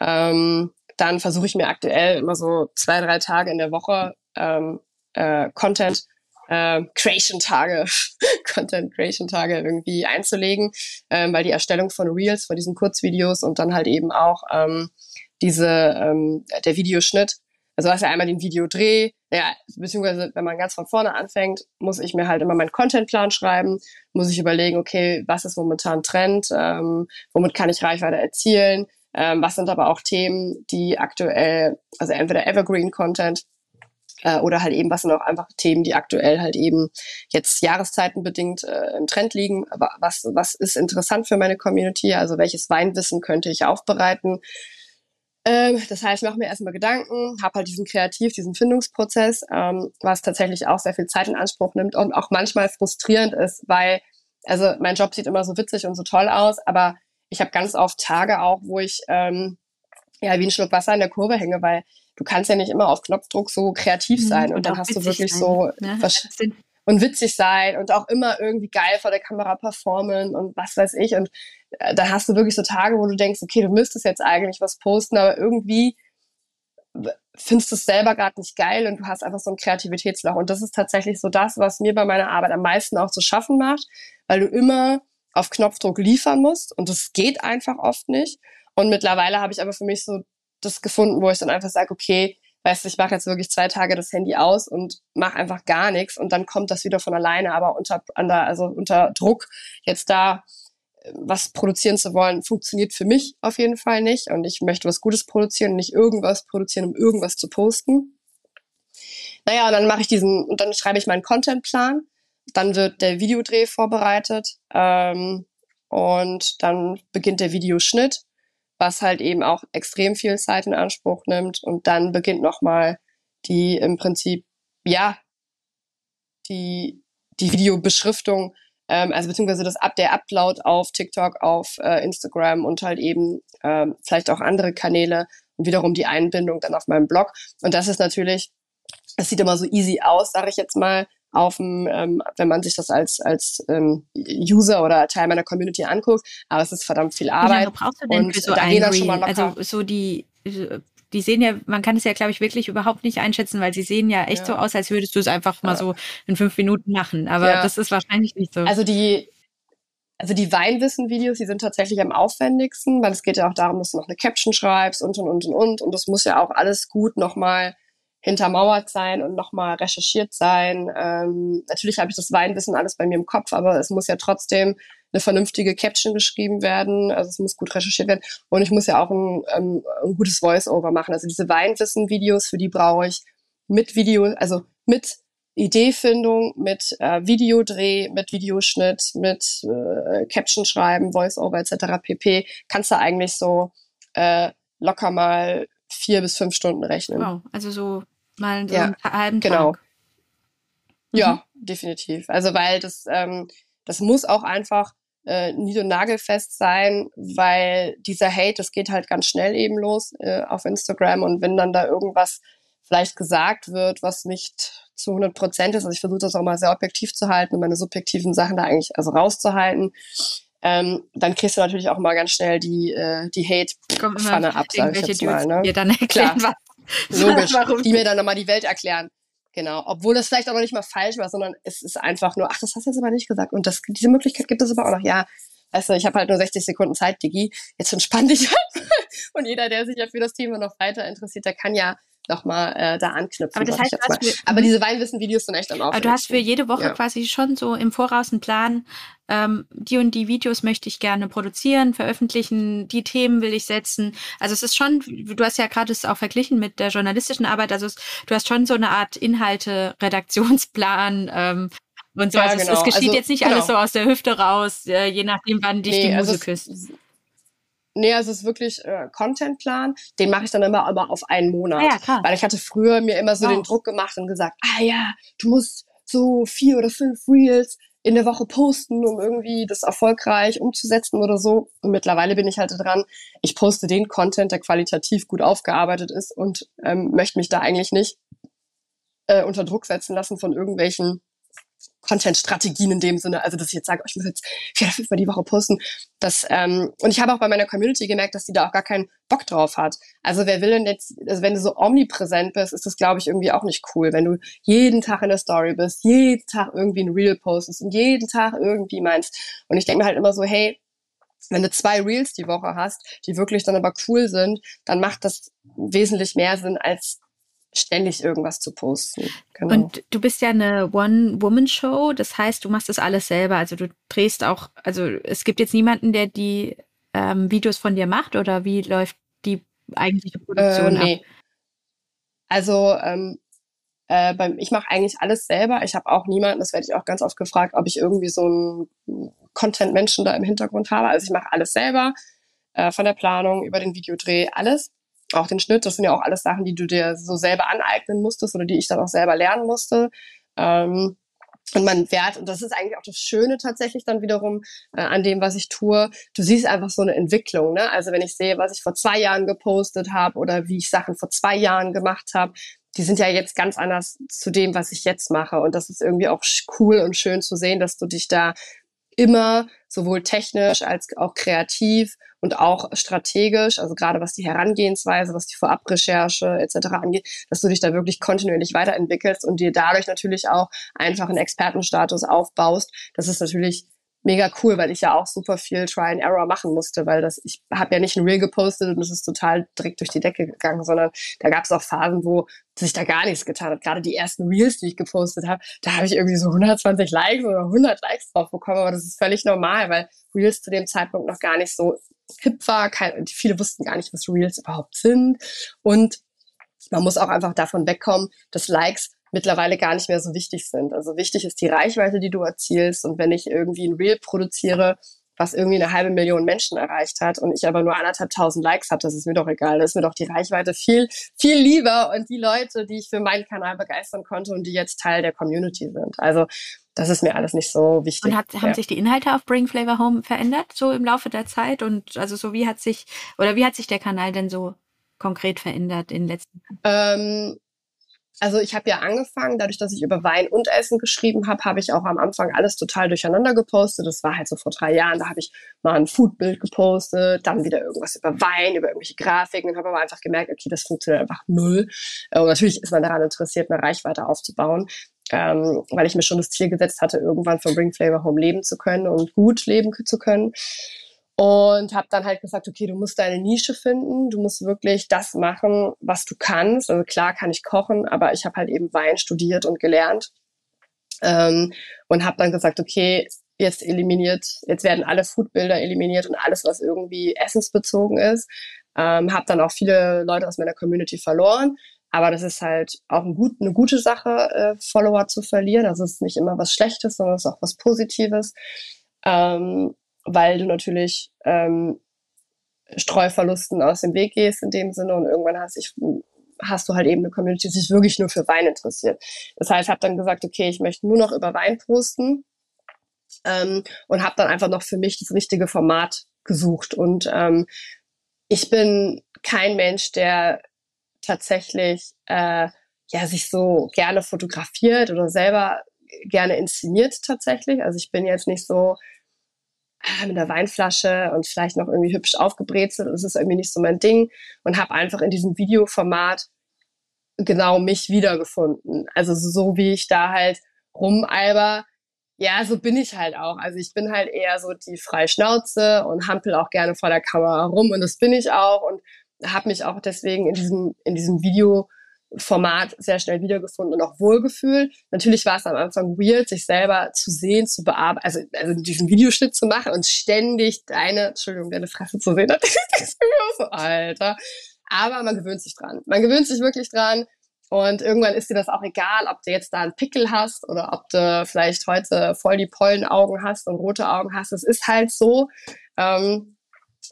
ähm, dann versuche ich mir aktuell immer so zwei, drei Tage in der Woche ähm, äh, Content äh, Creation Tage, *laughs* Content Creation Tage irgendwie einzulegen, ähm, weil die Erstellung von Reels, von diesen Kurzvideos und dann halt eben auch ähm, diese ähm, der Videoschnitt. Also hast ja einmal den Videodreh, ja, beziehungsweise wenn man ganz von vorne anfängt, muss ich mir halt immer meinen Contentplan schreiben, muss ich überlegen, okay, was ist momentan Trend, ähm, womit kann ich Reichweite erzielen, ähm, was sind aber auch Themen, die aktuell, also entweder Evergreen Content äh, oder halt eben, was sind auch einfach Themen, die aktuell halt eben jetzt jahreszeitenbedingt äh, im Trend liegen. Was, was ist interessant für meine Community? Also welches Weinwissen könnte ich aufbereiten? Ähm, das heißt, ich mache mir erstmal Gedanken, habe halt diesen Kreativ, diesen Findungsprozess, ähm, was tatsächlich auch sehr viel Zeit in Anspruch nimmt und auch manchmal frustrierend ist, weil, also mein Job sieht immer so witzig und so toll aus, aber ich habe ganz oft Tage auch, wo ich ähm, ja wie ein Schluck Wasser in der Kurve hänge, weil du kannst ja nicht immer auf Knopfdruck so kreativ mhm, sein und, und dann hast du wirklich sein. so ne? was, und witzig sein und auch immer irgendwie geil vor der Kamera performen und was weiß ich und äh, da hast du wirklich so Tage, wo du denkst, okay, du müsstest jetzt eigentlich was posten, aber irgendwie findest du es selber gerade nicht geil und du hast einfach so ein Kreativitätsloch und das ist tatsächlich so das, was mir bei meiner Arbeit am meisten auch zu schaffen macht, weil du immer auf Knopfdruck liefern musst. Und das geht einfach oft nicht. Und mittlerweile habe ich aber für mich so das gefunden, wo ich dann einfach sage, okay, weißt du, ich mache jetzt wirklich zwei Tage das Handy aus und mache einfach gar nichts. Und dann kommt das wieder von alleine, aber unter, also unter Druck jetzt da äh, was produzieren zu wollen, funktioniert für mich auf jeden Fall nicht. Und ich möchte was Gutes produzieren, nicht irgendwas produzieren, um irgendwas zu posten. Naja, und dann mache ich diesen, und dann schreibe ich meinen Contentplan, dann wird der Videodreh vorbereitet ähm, und dann beginnt der Videoschnitt was halt eben auch extrem viel Zeit in Anspruch nimmt. Und dann beginnt nochmal die im Prinzip, ja, die, die Videobeschriftung, ähm, also beziehungsweise das Ab der Upload auf TikTok, auf äh, Instagram und halt eben ähm, vielleicht auch andere Kanäle und wiederum die Einbindung dann auf meinem Blog. Und das ist natürlich, es sieht immer so easy aus, sage ich jetzt mal, auf dem, ähm, wenn man sich das als, als ähm, User oder Teil meiner Community anguckt. Aber es ist verdammt viel Arbeit. Wie lange brauchst du denn für so ein Reel? Also so die die sehen ja, man kann es ja, glaube ich, wirklich überhaupt nicht einschätzen, weil sie sehen ja echt ja. so aus, als würdest du es einfach mal so in fünf Minuten machen. Aber ja. das ist wahrscheinlich nicht so. Also die, also die Weinwissen-Videos, die sind tatsächlich am aufwendigsten, weil es geht ja auch darum, dass du noch eine Caption schreibst und und und und und. Und das muss ja auch alles gut nochmal hintermauert sein und nochmal recherchiert sein. Ähm, natürlich habe ich das Weinwissen alles bei mir im Kopf, aber es muss ja trotzdem eine vernünftige Caption geschrieben werden. Also es muss gut recherchiert werden. Und ich muss ja auch ein, ähm, ein gutes Voice-Over machen. Also diese Weinwissen-Videos, für die brauche ich mit Video, also mit Ideefindung, mit äh, Videodreh, mit Videoschnitt, mit äh, Caption schreiben, Voice-Over etc. pp. Kannst du eigentlich so äh, locker mal vier bis fünf Stunden rechnen. Wow, also so Mal so ja, einen halben genau. Tag. Ja, mhm. definitiv. Also weil das, ähm, das muss auch einfach äh, nied- und nagelfest sein, weil dieser Hate, das geht halt ganz schnell eben los äh, auf Instagram und wenn dann da irgendwas vielleicht gesagt wird, was nicht zu 100 Prozent ist, also ich versuche das auch mal sehr objektiv zu halten und meine subjektiven Sachen da eigentlich also rauszuhalten, ähm, dann kriegst du natürlich auch mal ganz schnell die, äh, die Hate-Pfanne ab, sag ich jetzt mal. Ne? Dir dann erklären, Klar. *laughs* Logisch. Warum? Die mir dann nochmal die Welt erklären. Genau. Obwohl das vielleicht auch noch nicht mal falsch war, sondern es ist einfach nur, ach, das hast du jetzt aber nicht gesagt. Und das, diese Möglichkeit gibt es aber auch noch. Ja, weißt du, ich habe halt nur 60 Sekunden Zeit, Digi. Jetzt entspann dich *laughs* halt. Und jeder, der sich ja für das Thema noch weiter interessiert, der kann ja nochmal äh, da anknüpfen. Aber, das heißt, aber diese Weinwissen-Videos sind echt dann auch. Aber du hast für jede Woche ja. quasi schon so im Voraus einen Plan, ähm, die und die Videos möchte ich gerne produzieren, veröffentlichen, die Themen will ich setzen. Also es ist schon, du hast ja gerade es auch verglichen mit der journalistischen Arbeit, also es, du hast schon so eine Art Inhalte, *laughs* Redaktionsplan, ähm, und so. Ja, also genau. es, es geschieht also, jetzt nicht genau. alles so aus der Hüfte raus, äh, je nachdem, wann dich nee, die Muse also küsst. Nee, also es ist wirklich äh, Contentplan. Den mache ich dann immer aber auf einen Monat. Ah ja, klar. Weil ich hatte früher mir immer so wow. den Druck gemacht und gesagt, ah ja, du musst so vier oder fünf Reels in der Woche posten, um irgendwie das erfolgreich umzusetzen oder so. Und mittlerweile bin ich halt dran, ich poste den Content, der qualitativ gut aufgearbeitet ist und ähm, möchte mich da eigentlich nicht äh, unter Druck setzen lassen von irgendwelchen Content-Strategien in dem Sinne, also dass ich jetzt sage, oh, ich muss jetzt vier oder fünfmal die Woche posten. Das, ähm, und ich habe auch bei meiner Community gemerkt, dass die da auch gar keinen Bock drauf hat. Also wer will denn jetzt, also wenn du so omnipräsent bist, ist das, glaube ich, irgendwie auch nicht cool. Wenn du jeden Tag in der Story bist, jeden Tag irgendwie ein Reel postest und jeden Tag irgendwie meinst. Und ich denke mir halt immer so, hey, wenn du zwei Reels die Woche hast, die wirklich dann aber cool sind, dann macht das wesentlich mehr Sinn, als ständig irgendwas zu posten. Genau. Und du bist ja eine One-Woman-Show, das heißt, du machst das alles selber. Also du drehst auch, also es gibt jetzt niemanden, der die ähm, Videos von dir macht oder wie läuft die eigentliche Produktion äh, nee. ab? Also ähm, äh, beim, ich mache eigentlich alles selber. Ich habe auch niemanden, das werde ich auch ganz oft gefragt, ob ich irgendwie so einen Content-Menschen da im Hintergrund habe. Also ich mache alles selber, äh, von der Planung über den Videodreh, alles. Auch den Schnitt, das sind ja auch alles Sachen, die du dir so selber aneignen musstest oder die ich dann auch selber lernen musste. Ähm, und man wert, und das ist eigentlich auch das Schöne tatsächlich dann wiederum äh, an dem, was ich tue. Du siehst einfach so eine Entwicklung. Ne? Also wenn ich sehe, was ich vor zwei Jahren gepostet habe oder wie ich Sachen vor zwei Jahren gemacht habe, die sind ja jetzt ganz anders zu dem, was ich jetzt mache. Und das ist irgendwie auch cool und schön zu sehen, dass du dich da immer sowohl technisch als auch kreativ und auch strategisch, also gerade was die Herangehensweise, was die Vorabrecherche etc. angeht, dass du dich da wirklich kontinuierlich weiterentwickelst und dir dadurch natürlich auch einfach einen Expertenstatus aufbaust. Das ist natürlich mega cool, weil ich ja auch super viel Try and Error machen musste, weil das ich habe ja nicht ein Reel gepostet und es ist total direkt durch die Decke gegangen, sondern da gab es auch Phasen, wo sich da gar nichts getan hat. Gerade die ersten Reels, die ich gepostet habe, da habe ich irgendwie so 120 Likes oder 100 Likes drauf bekommen, aber das ist völlig normal, weil Reels zu dem Zeitpunkt noch gar nicht so hip war. Kein, viele wussten gar nicht, was Reels überhaupt sind und man muss auch einfach davon wegkommen, dass Likes mittlerweile gar nicht mehr so wichtig sind. Also wichtig ist die Reichweite, die du erzielst. Und wenn ich irgendwie ein Reel produziere, was irgendwie eine halbe Million Menschen erreicht hat und ich aber nur anderthalb tausend Likes habe, das ist mir doch egal. Das ist mir doch die Reichweite viel, viel lieber und die Leute, die ich für meinen Kanal begeistern konnte und die jetzt Teil der Community sind. Also das ist mir alles nicht so wichtig. Und hat, haben ja. sich die Inhalte auf Bring Flavor Home verändert, so im Laufe der Zeit? Und also so wie hat sich, oder wie hat sich der Kanal denn so konkret verändert in den letzten Jahren? Ähm, also ich habe ja angefangen, dadurch, dass ich über Wein und Essen geschrieben habe, habe ich auch am Anfang alles total durcheinander gepostet. Das war halt so vor drei Jahren. Da habe ich mal ein Foodbild gepostet, dann wieder irgendwas über Wein, über irgendwelche Grafiken und habe aber einfach gemerkt, okay, das funktioniert einfach null. Äh, und natürlich ist man daran interessiert, eine Reichweite aufzubauen, ähm, weil ich mir schon das Ziel gesetzt hatte, irgendwann von Bring Flavor Home leben zu können und gut leben zu können und habe dann halt gesagt, okay, du musst deine Nische finden, du musst wirklich das machen, was du kannst. Also klar kann ich kochen, aber ich habe halt eben Wein studiert und gelernt ähm, und habe dann gesagt, okay, jetzt eliminiert, jetzt werden alle Foodbilder eliminiert und alles, was irgendwie essensbezogen ist. Ähm, habe dann auch viele Leute aus meiner Community verloren. Aber das ist halt auch ein gut, eine gute Sache, äh, Follower zu verlieren. Also es ist nicht immer was Schlechtes, sondern es ist auch was Positives. Ähm, weil du natürlich ähm, Streuverlusten aus dem Weg gehst in dem Sinne und irgendwann hast, ich, hast du halt eben eine Community, die sich wirklich nur für Wein interessiert. Das heißt, ich habe dann gesagt, okay, ich möchte nur noch über Wein posten ähm, und habe dann einfach noch für mich das richtige Format gesucht. Und ähm, ich bin kein Mensch, der tatsächlich äh, ja sich so gerne fotografiert oder selber gerne inszeniert tatsächlich. Also ich bin jetzt nicht so mit einer Weinflasche und vielleicht noch irgendwie hübsch aufgebrezelt. Das ist irgendwie nicht so mein Ding und habe einfach in diesem Videoformat genau mich wiedergefunden. Also so wie ich da halt rumalber, ja, so bin ich halt auch. Also ich bin halt eher so die freie Schnauze und hampel auch gerne vor der Kamera rum und das bin ich auch und habe mich auch deswegen in diesem in diesem Video Format sehr schnell wiedergefunden und auch wohlgefühlt. Natürlich war es am Anfang weird, sich selber zu sehen, zu bearbeiten, also, also diesen Videoschnitt zu machen und ständig deine, Entschuldigung, deine Fresse zu sehen. *laughs* Das ist so, Alter. Aber man gewöhnt sich dran. Man gewöhnt sich wirklich dran. Und irgendwann ist dir das auch egal, ob du jetzt da einen Pickel hast oder ob du vielleicht heute voll die Pollenaugen hast und rote Augen hast. Es ist halt so. Ähm,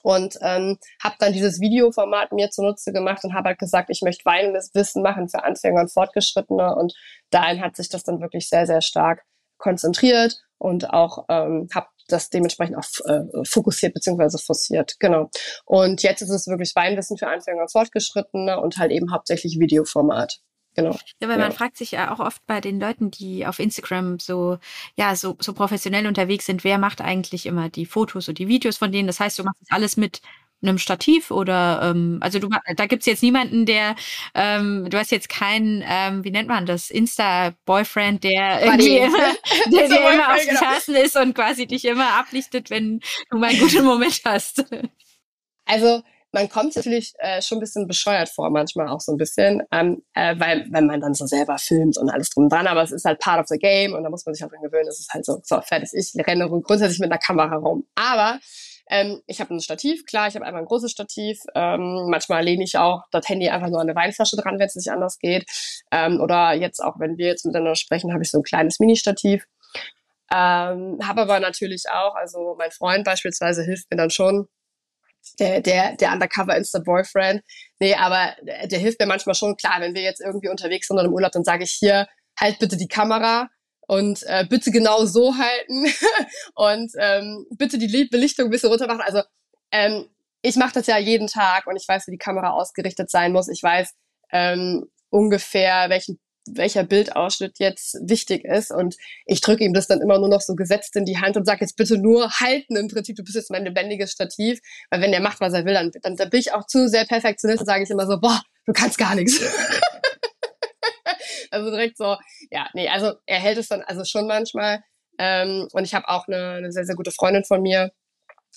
und ähm, habe dann dieses Videoformat mir zunutze gemacht und habe halt gesagt, ich möchte weinendes Wissen machen für Anfänger und Fortgeschrittene und dahin hat sich das dann wirklich sehr, sehr stark konzentriert und auch ähm, habe das dementsprechend auch äh, fokussiert beziehungsweise forciert. Genau. Und jetzt ist es wirklich Weinwissen für Anfänger und Fortgeschrittene und halt eben hauptsächlich Videoformat. Genau. Ja, weil ja. man fragt sich ja auch oft bei den Leuten, die auf Instagram so, ja, so, so professionell unterwegs sind, wer macht eigentlich immer die Fotos und die Videos von denen? Das heißt, du machst das alles mit einem Stativ oder ähm, also du da gibt's jetzt niemanden, der ähm, du hast jetzt keinen, ähm, wie nennt man das, Insta-Boyfriend, der irgendwie *laughs* immer, der dir immer auf den Fersen ist und quasi dich immer ablichtet, wenn du mal einen guten Moment hast. Also man kommt natürlich äh, schon ein bisschen bescheuert vor, manchmal auch so ein bisschen, ähm, äh, weil wenn man dann so selber filmt und alles drum dran, aber es ist halt part of the game und da muss man sich halt dran gewöhnen, es ist halt so, so fertig, ich renne grundsätzlich mit einer Kamera rum. Aber ähm, ich habe ein Stativ, klar, ich habe einmal ein großes Stativ. Ähm, manchmal lehne ich auch das Handy einfach nur an eine Weinflasche dran, wenn es nicht anders geht. Ähm, oder jetzt auch, wenn wir jetzt miteinander sprechen, habe ich so ein kleines Mini-Stativ. Ähm, habe aber natürlich auch, also mein Freund beispielsweise hilft mir dann schon, der, der, der Undercover Instant Boyfriend. Nee, aber der, der hilft mir manchmal schon. Klar, wenn wir jetzt irgendwie unterwegs sind oder im Urlaub, dann sage ich hier, halt bitte die Kamera und äh, bitte genau so halten *laughs* und ähm, bitte die Belichtung ein bisschen runter machen. Also ähm, ich mache das ja jeden Tag und ich weiß, wie die Kamera ausgerichtet sein muss. Ich weiß ähm, ungefähr, welchen welcher Bildausschnitt jetzt wichtig ist. Und ich drücke ihm das dann immer nur noch so gesetzt in die Hand und sage jetzt bitte nur halten im Prinzip, du bist jetzt mein lebendiges Stativ. Weil wenn er macht, was er will, dann, dann, dann bin ich auch zu sehr perfektionist und sage ich immer so, boah, du kannst gar nichts. *laughs* also direkt so, ja, nee, also er hält es dann also schon manchmal. Ähm, und ich habe auch eine, eine sehr, sehr gute Freundin von mir,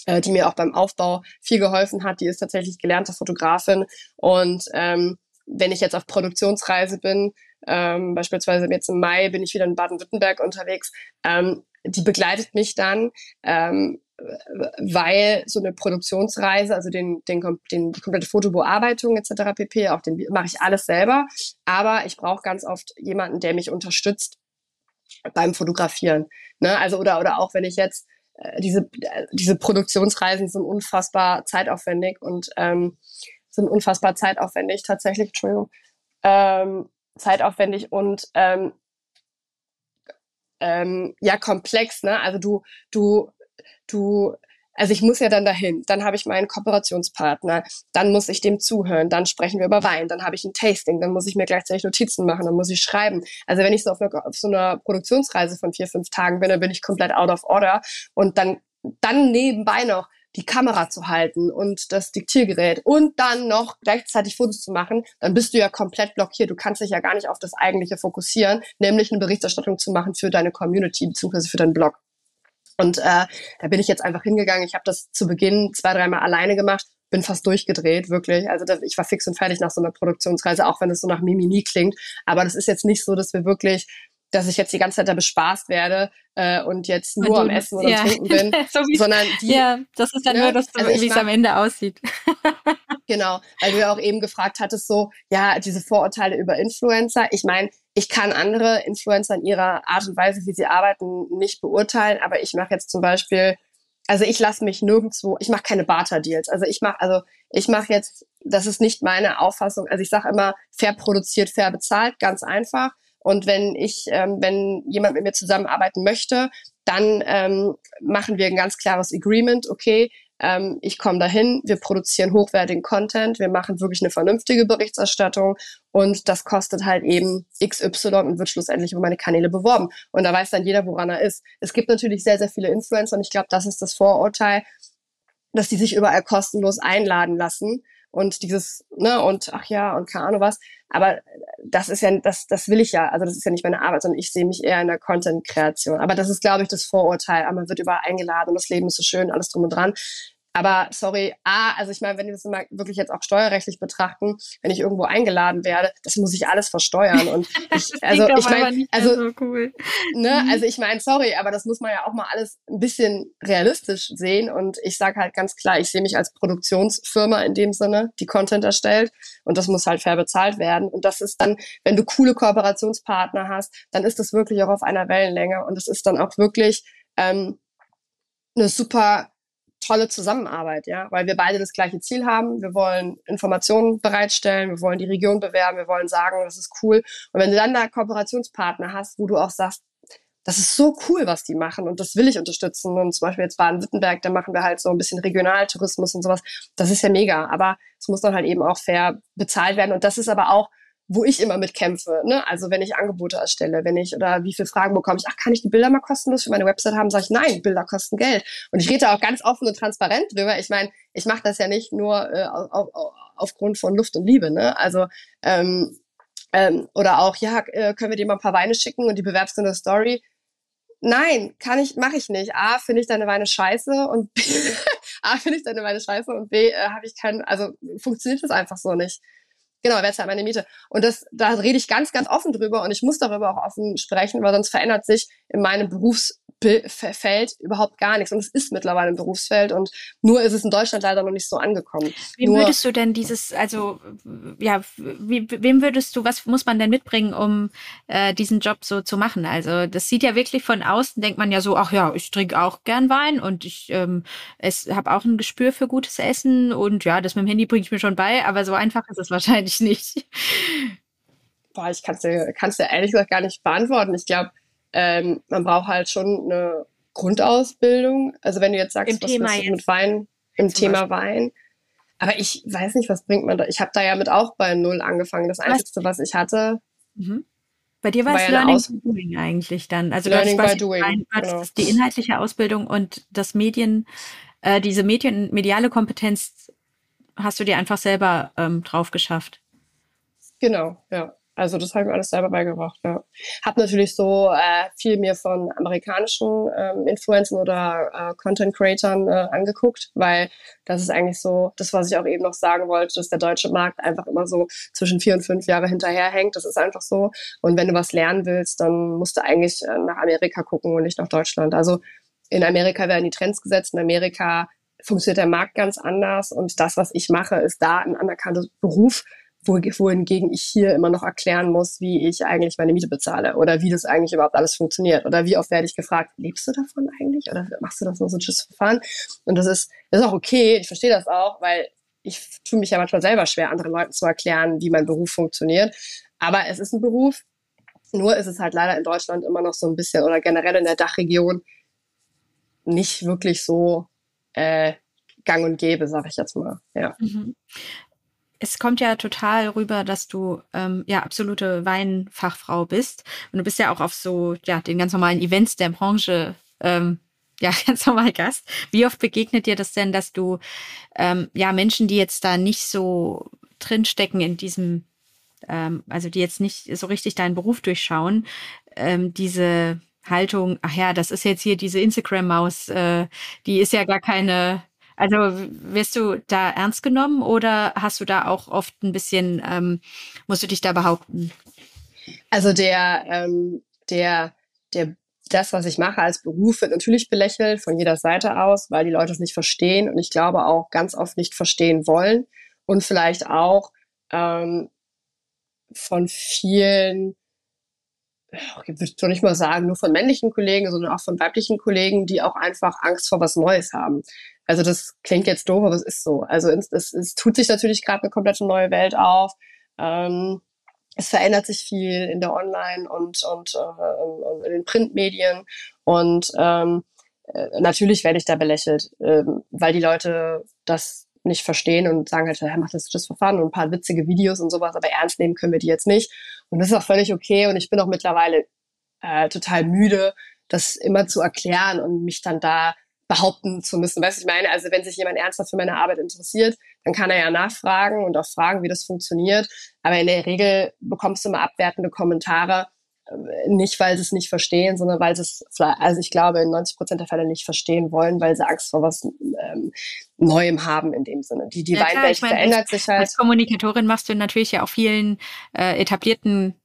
äh, die mir auch beim Aufbau viel geholfen hat. Die ist tatsächlich gelernte Fotografin. Und ähm, wenn ich jetzt auf Produktionsreise bin, ähm, beispielsweise jetzt im Mai bin ich wieder in Baden-Württemberg unterwegs, ähm, die begleitet mich dann, ähm, weil so eine Produktionsreise, also den, den, den, die komplette Fotobearbeitung etc. pp, auch den mache ich alles selber, aber ich brauche ganz oft jemanden, der mich unterstützt beim Fotografieren. Ne? Also oder oder auch wenn ich jetzt äh, diese äh, diese Produktionsreisen sind unfassbar zeitaufwendig und ähm, sind unfassbar zeitaufwendig tatsächlich. Entschuldigung. Ähm, zeitaufwendig und ähm, ähm, ja komplex, ne? Also du, du, du, also ich muss ja dann dahin, dann habe ich meinen Kooperationspartner, dann muss ich dem zuhören, dann sprechen wir über Wein, dann habe ich ein Tasting, dann muss ich mir gleichzeitig Notizen machen, dann muss ich schreiben. Also wenn ich so auf, einer, auf so einer Produktionsreise von vier, fünf Tagen bin, dann bin ich komplett out of order. Und dann dann nebenbei noch die Kamera zu halten und das Diktiergerät und dann noch gleichzeitig Fotos zu machen, dann bist du ja komplett blockiert. Du kannst dich ja gar nicht auf das Eigentliche fokussieren, nämlich eine Berichterstattung zu machen für deine Community bzw. für deinen Blog. Und äh, da bin ich jetzt einfach hingegangen. Ich habe das zu Beginn zwei, dreimal alleine gemacht, bin fast durchgedreht, wirklich. Also das, ich war fix und fertig nach so einer Produktionsreise, auch wenn es so nach Mimimi klingt. Aber das ist jetzt nicht so, dass wir wirklich dass ich jetzt die ganze Zeit da bespaßt werde äh, und jetzt nur am Essen oder ja. Trinken *laughs* bin, so sondern die. Ja, das ist ja ne? nur, das, also wie es am Ende aussieht. *laughs* genau, weil du ja auch eben gefragt hattest, so, ja, diese Vorurteile über Influencer. Ich meine, ich kann andere Influencer in ihrer Art und Weise, wie sie arbeiten, nicht beurteilen, aber ich mache jetzt zum Beispiel, also ich lasse mich nirgendwo, ich mache keine Barter-Deals. Also ich mache, also ich mache jetzt, das ist nicht meine Auffassung. Also ich sage immer, fair produziert, fair bezahlt, ganz einfach. Und wenn ich, ähm, wenn jemand mit mir zusammenarbeiten möchte, dann ähm, machen wir ein ganz klares Agreement. Okay, ähm, ich komme dahin, wir produzieren hochwertigen Content, wir machen wirklich eine vernünftige Berichterstattung und das kostet halt eben XY und wird schlussendlich über meine Kanäle beworben. Und da weiß dann jeder, woran er ist. Es gibt natürlich sehr, sehr viele Influencer und ich glaube, das ist das Vorurteil, dass die sich überall kostenlos einladen lassen und dieses, ne, und ach ja, und keine Ahnung was. Aber das ist ja, das, das will ich ja. Also das ist ja nicht meine Arbeit, sondern ich sehe mich eher in der Content-Kreation. Aber das ist, glaube ich, das Vorurteil. Aber man wird überall eingeladen und das Leben ist so schön, alles drum und dran. Aber sorry, A, also ich meine, wenn wir das immer wirklich jetzt auch steuerrechtlich betrachten, wenn ich irgendwo eingeladen werde, das muss ich alles versteuern. Und *laughs* ich, also ich meine, also, so cool. ne, mhm. also ich meine, sorry, aber das muss man ja auch mal alles ein bisschen realistisch sehen. Und ich sage halt ganz klar, ich sehe mich als Produktionsfirma in dem Sinne, die Content erstellt. Und das muss halt fair bezahlt werden. Und das ist dann, wenn du coole Kooperationspartner hast, dann ist das wirklich auch auf einer Wellenlänge. Und es ist dann auch wirklich ähm, eine super tolle Zusammenarbeit, ja, weil wir beide das gleiche Ziel haben. Wir wollen Informationen bereitstellen, wir wollen die Region bewerben, wir wollen sagen, das ist cool. Und wenn du dann da Kooperationspartner hast, wo du auch sagst, das ist so cool, was die machen und das will ich unterstützen. Und zum Beispiel jetzt Baden-Württemberg, da machen wir halt so ein bisschen Regionaltourismus und sowas. Das ist ja mega, aber es muss dann halt eben auch fair bezahlt werden. Und das ist aber auch wo ich immer mitkämpfe. Ne? Also wenn ich Angebote erstelle, wenn ich oder wie viele Fragen bekomme ich, ach, kann ich die Bilder mal kostenlos für meine Website haben? Sage ich, nein, Bilder kosten Geld. Und ich rede da auch ganz offen und transparent drüber. Ich meine, ich mache das ja nicht nur äh, auf, auf, aufgrund von Luft und Liebe. Ne? Also ähm, ähm, oder auch, ja, äh, können wir dir mal ein paar Weine schicken und die bewerbst du in der Story? Nein, kann ich, mache ich nicht. A, finde ich deine Weine scheiße und *laughs* A, finde ich deine meine scheiße und B, äh, habe ich keinen, also funktioniert das einfach so nicht. Genau, wer zahlt meine Miete? Und das, da rede ich ganz, ganz offen drüber und ich muss darüber auch offen sprechen, weil sonst verändert sich in meinem Berufs Feld überhaupt gar nichts. Und es ist mittlerweile ein Berufsfeld und nur ist es in Deutschland leider noch nicht so angekommen. Wie nur, würdest du denn dieses, also ja, wie, wem würdest du, was muss man denn mitbringen, um äh, diesen Job so zu machen? Also das sieht ja wirklich von außen, denkt man ja so, ach ja, ich trinke auch gern Wein und ich ähm, habe auch ein Gespür für gutes Essen und ja, das mit dem Handy bringe ich mir schon bei, aber so einfach ist es wahrscheinlich nicht. Boah, ich kann es dir, kann's dir ehrlich gesagt gar nicht beantworten. Ich glaube, ähm, man braucht halt schon eine Grundausbildung. Also wenn du jetzt sagst, Im was Thema jetzt. mit Wein, im Thema Beispiel. Wein. Aber ich weiß nicht, was bringt man da. Ich habe da ja mit auch bei Null angefangen. Das Einzige, was ich hatte. Mhm. Bei dir war, es Learning by Doing eigentlich dann. Also Learning by Doing. Rein, genau. Die inhaltliche Ausbildung und das Medien, äh, diese Medien, mediale Kompetenz hast du dir einfach selber ähm, drauf geschafft. Genau, ja. Also das habe ich mir alles selber beigebracht, ja. Hab natürlich so äh, viel mir von amerikanischen ähm, Influencern oder äh, Content Creatern äh, angeguckt, weil das ist eigentlich so das, was ich auch eben noch sagen wollte, dass der deutsche Markt einfach immer so zwischen vier und fünf Jahre hinterherhängt. Das ist einfach so. Und wenn du was lernen willst, dann musst du eigentlich äh, nach Amerika gucken und nicht nach Deutschland. Also in Amerika werden die Trends gesetzt, in Amerika funktioniert der Markt ganz anders und das, was ich mache, ist da ein anerkannter Beruf wohingegen ich hier immer noch erklären muss, wie ich eigentlich meine Miete bezahle oder wie das eigentlich überhaupt alles funktioniert oder wie oft werde ich gefragt, lebst du davon eigentlich oder machst du das nur so ein Verfahren? Und das ist, das ist auch okay, ich verstehe das auch, weil ich tue mich ja manchmal selber schwer, anderen Leuten zu erklären, wie mein Beruf funktioniert. Aber es ist ein Beruf, nur ist es halt leider in Deutschland immer noch so ein bisschen oder generell in der Dachregion nicht wirklich so äh, gang und gäbe, sag ich jetzt mal. Ja. Mhm es kommt ja total rüber, dass du ähm, ja absolute Weinfachfrau bist. Und du bist ja auch auf so ja den ganz normalen Events der Branche ähm, *laughs* ja ganz normal Gast. Wie oft begegnet dir das denn, dass du ähm, ja Menschen, die jetzt da nicht so drinstecken in diesem, ähm, also die jetzt nicht so richtig deinen Beruf durchschauen, ähm, diese Haltung, ach ja, das ist jetzt hier diese Instagram-Maus, äh, die ist ja gar keine also wirst du da ernst genommen oder hast du da auch oft ein bisschen, ähm, musst du dich da behaupten? Also der, ähm, der, der, das, was ich mache als Beruf, wird natürlich belächelt von jeder Seite aus, weil die Leute es nicht verstehen und ich glaube auch ganz oft nicht verstehen wollen und vielleicht auch ähm, von vielen ich würde doch nicht mal sagen, nur von männlichen Kollegen, sondern auch von weiblichen Kollegen, die auch einfach Angst vor was Neues haben. Also das klingt jetzt doof, aber es ist so. Also es, es, es tut sich natürlich gerade eine komplette neue Welt auf. Ähm, es verändert sich viel in der Online- und, und äh, in den Printmedien. Und ähm, äh, natürlich werde ich da belächelt, ähm, weil die Leute das nicht verstehen und sagen halt, hey, mach das, das Verfahren und ein paar witzige Videos und sowas, aber ernst nehmen können wir die jetzt nicht. Und das ist auch völlig okay. Und ich bin auch mittlerweile äh, total müde, das immer zu erklären und mich dann da behaupten zu müssen. Weißt du, ich meine, also wenn sich jemand ernsthaft für meine Arbeit interessiert, dann kann er ja nachfragen und auch fragen, wie das funktioniert. Aber in der Regel bekommst du immer abwertende Kommentare, äh, nicht weil sie es nicht verstehen, sondern weil sie es, also ich glaube, in 90 Prozent der Fälle nicht verstehen wollen, weil sie Angst vor was ähm, Neuem haben in dem Sinne. Die, die ja, Weinwelt verändert sich halt. Als Kommunikatorin machst du natürlich ja auch vielen äh, etablierten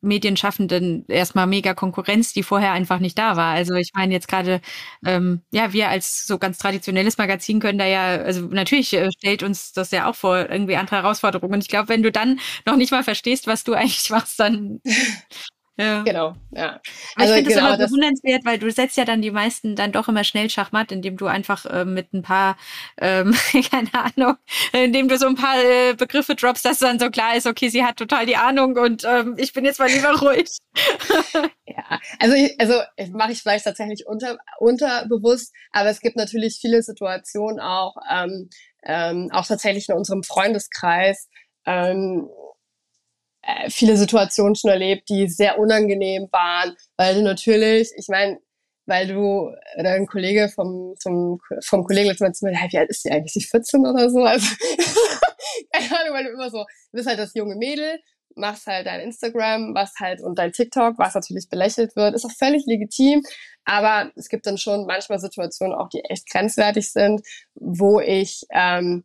Medienschaffenden erstmal mega Konkurrenz, die vorher einfach nicht da war. Also ich meine jetzt gerade, ähm, ja, wir als so ganz traditionelles Magazin können da ja, also natürlich äh, stellt uns das ja auch vor irgendwie andere Herausforderungen. Und ich glaube, wenn du dann noch nicht mal verstehst, was du *laughs* eigentlich machst, dann *laughs* ja. Genau, ja. Also ich finde genau, das immer bewundernswert, weil du setzt ja dann die meisten dann doch immer schnell Schachmatt, indem du einfach äh, mit ein paar, ähm, *laughs* keine Ahnung, indem du so ein paar äh, Begriffe droppst, dass dann so klar ist, okay, sie hat total die Ahnung und ähm, ich bin jetzt mal lieber *laughs* ruhig. ja, also ich, also mache ich vielleicht tatsächlich unter, unterbewusst, aber es gibt natürlich viele Situationen auch, ähm, ähm, auch tatsächlich in unserem Freundeskreis, ähm, äh, viele Situationen schon erlebt, die sehr unangenehm waren, weil du natürlich, ich meine, weil du, oder ein Kollege vom, vom, vom Kollegen letztes Mal zu hey, wie alt ist die eigentlich? Ist die 14 oder so? Also, *laughs* keine Ahnung, weil du immer so, du bist halt das junge Mädel machst halt dein Instagram, was halt und dein TikTok, was natürlich belächelt wird, ist auch völlig legitim. Aber es gibt dann schon manchmal Situationen auch, die echt grenzwertig sind, wo ich ähm,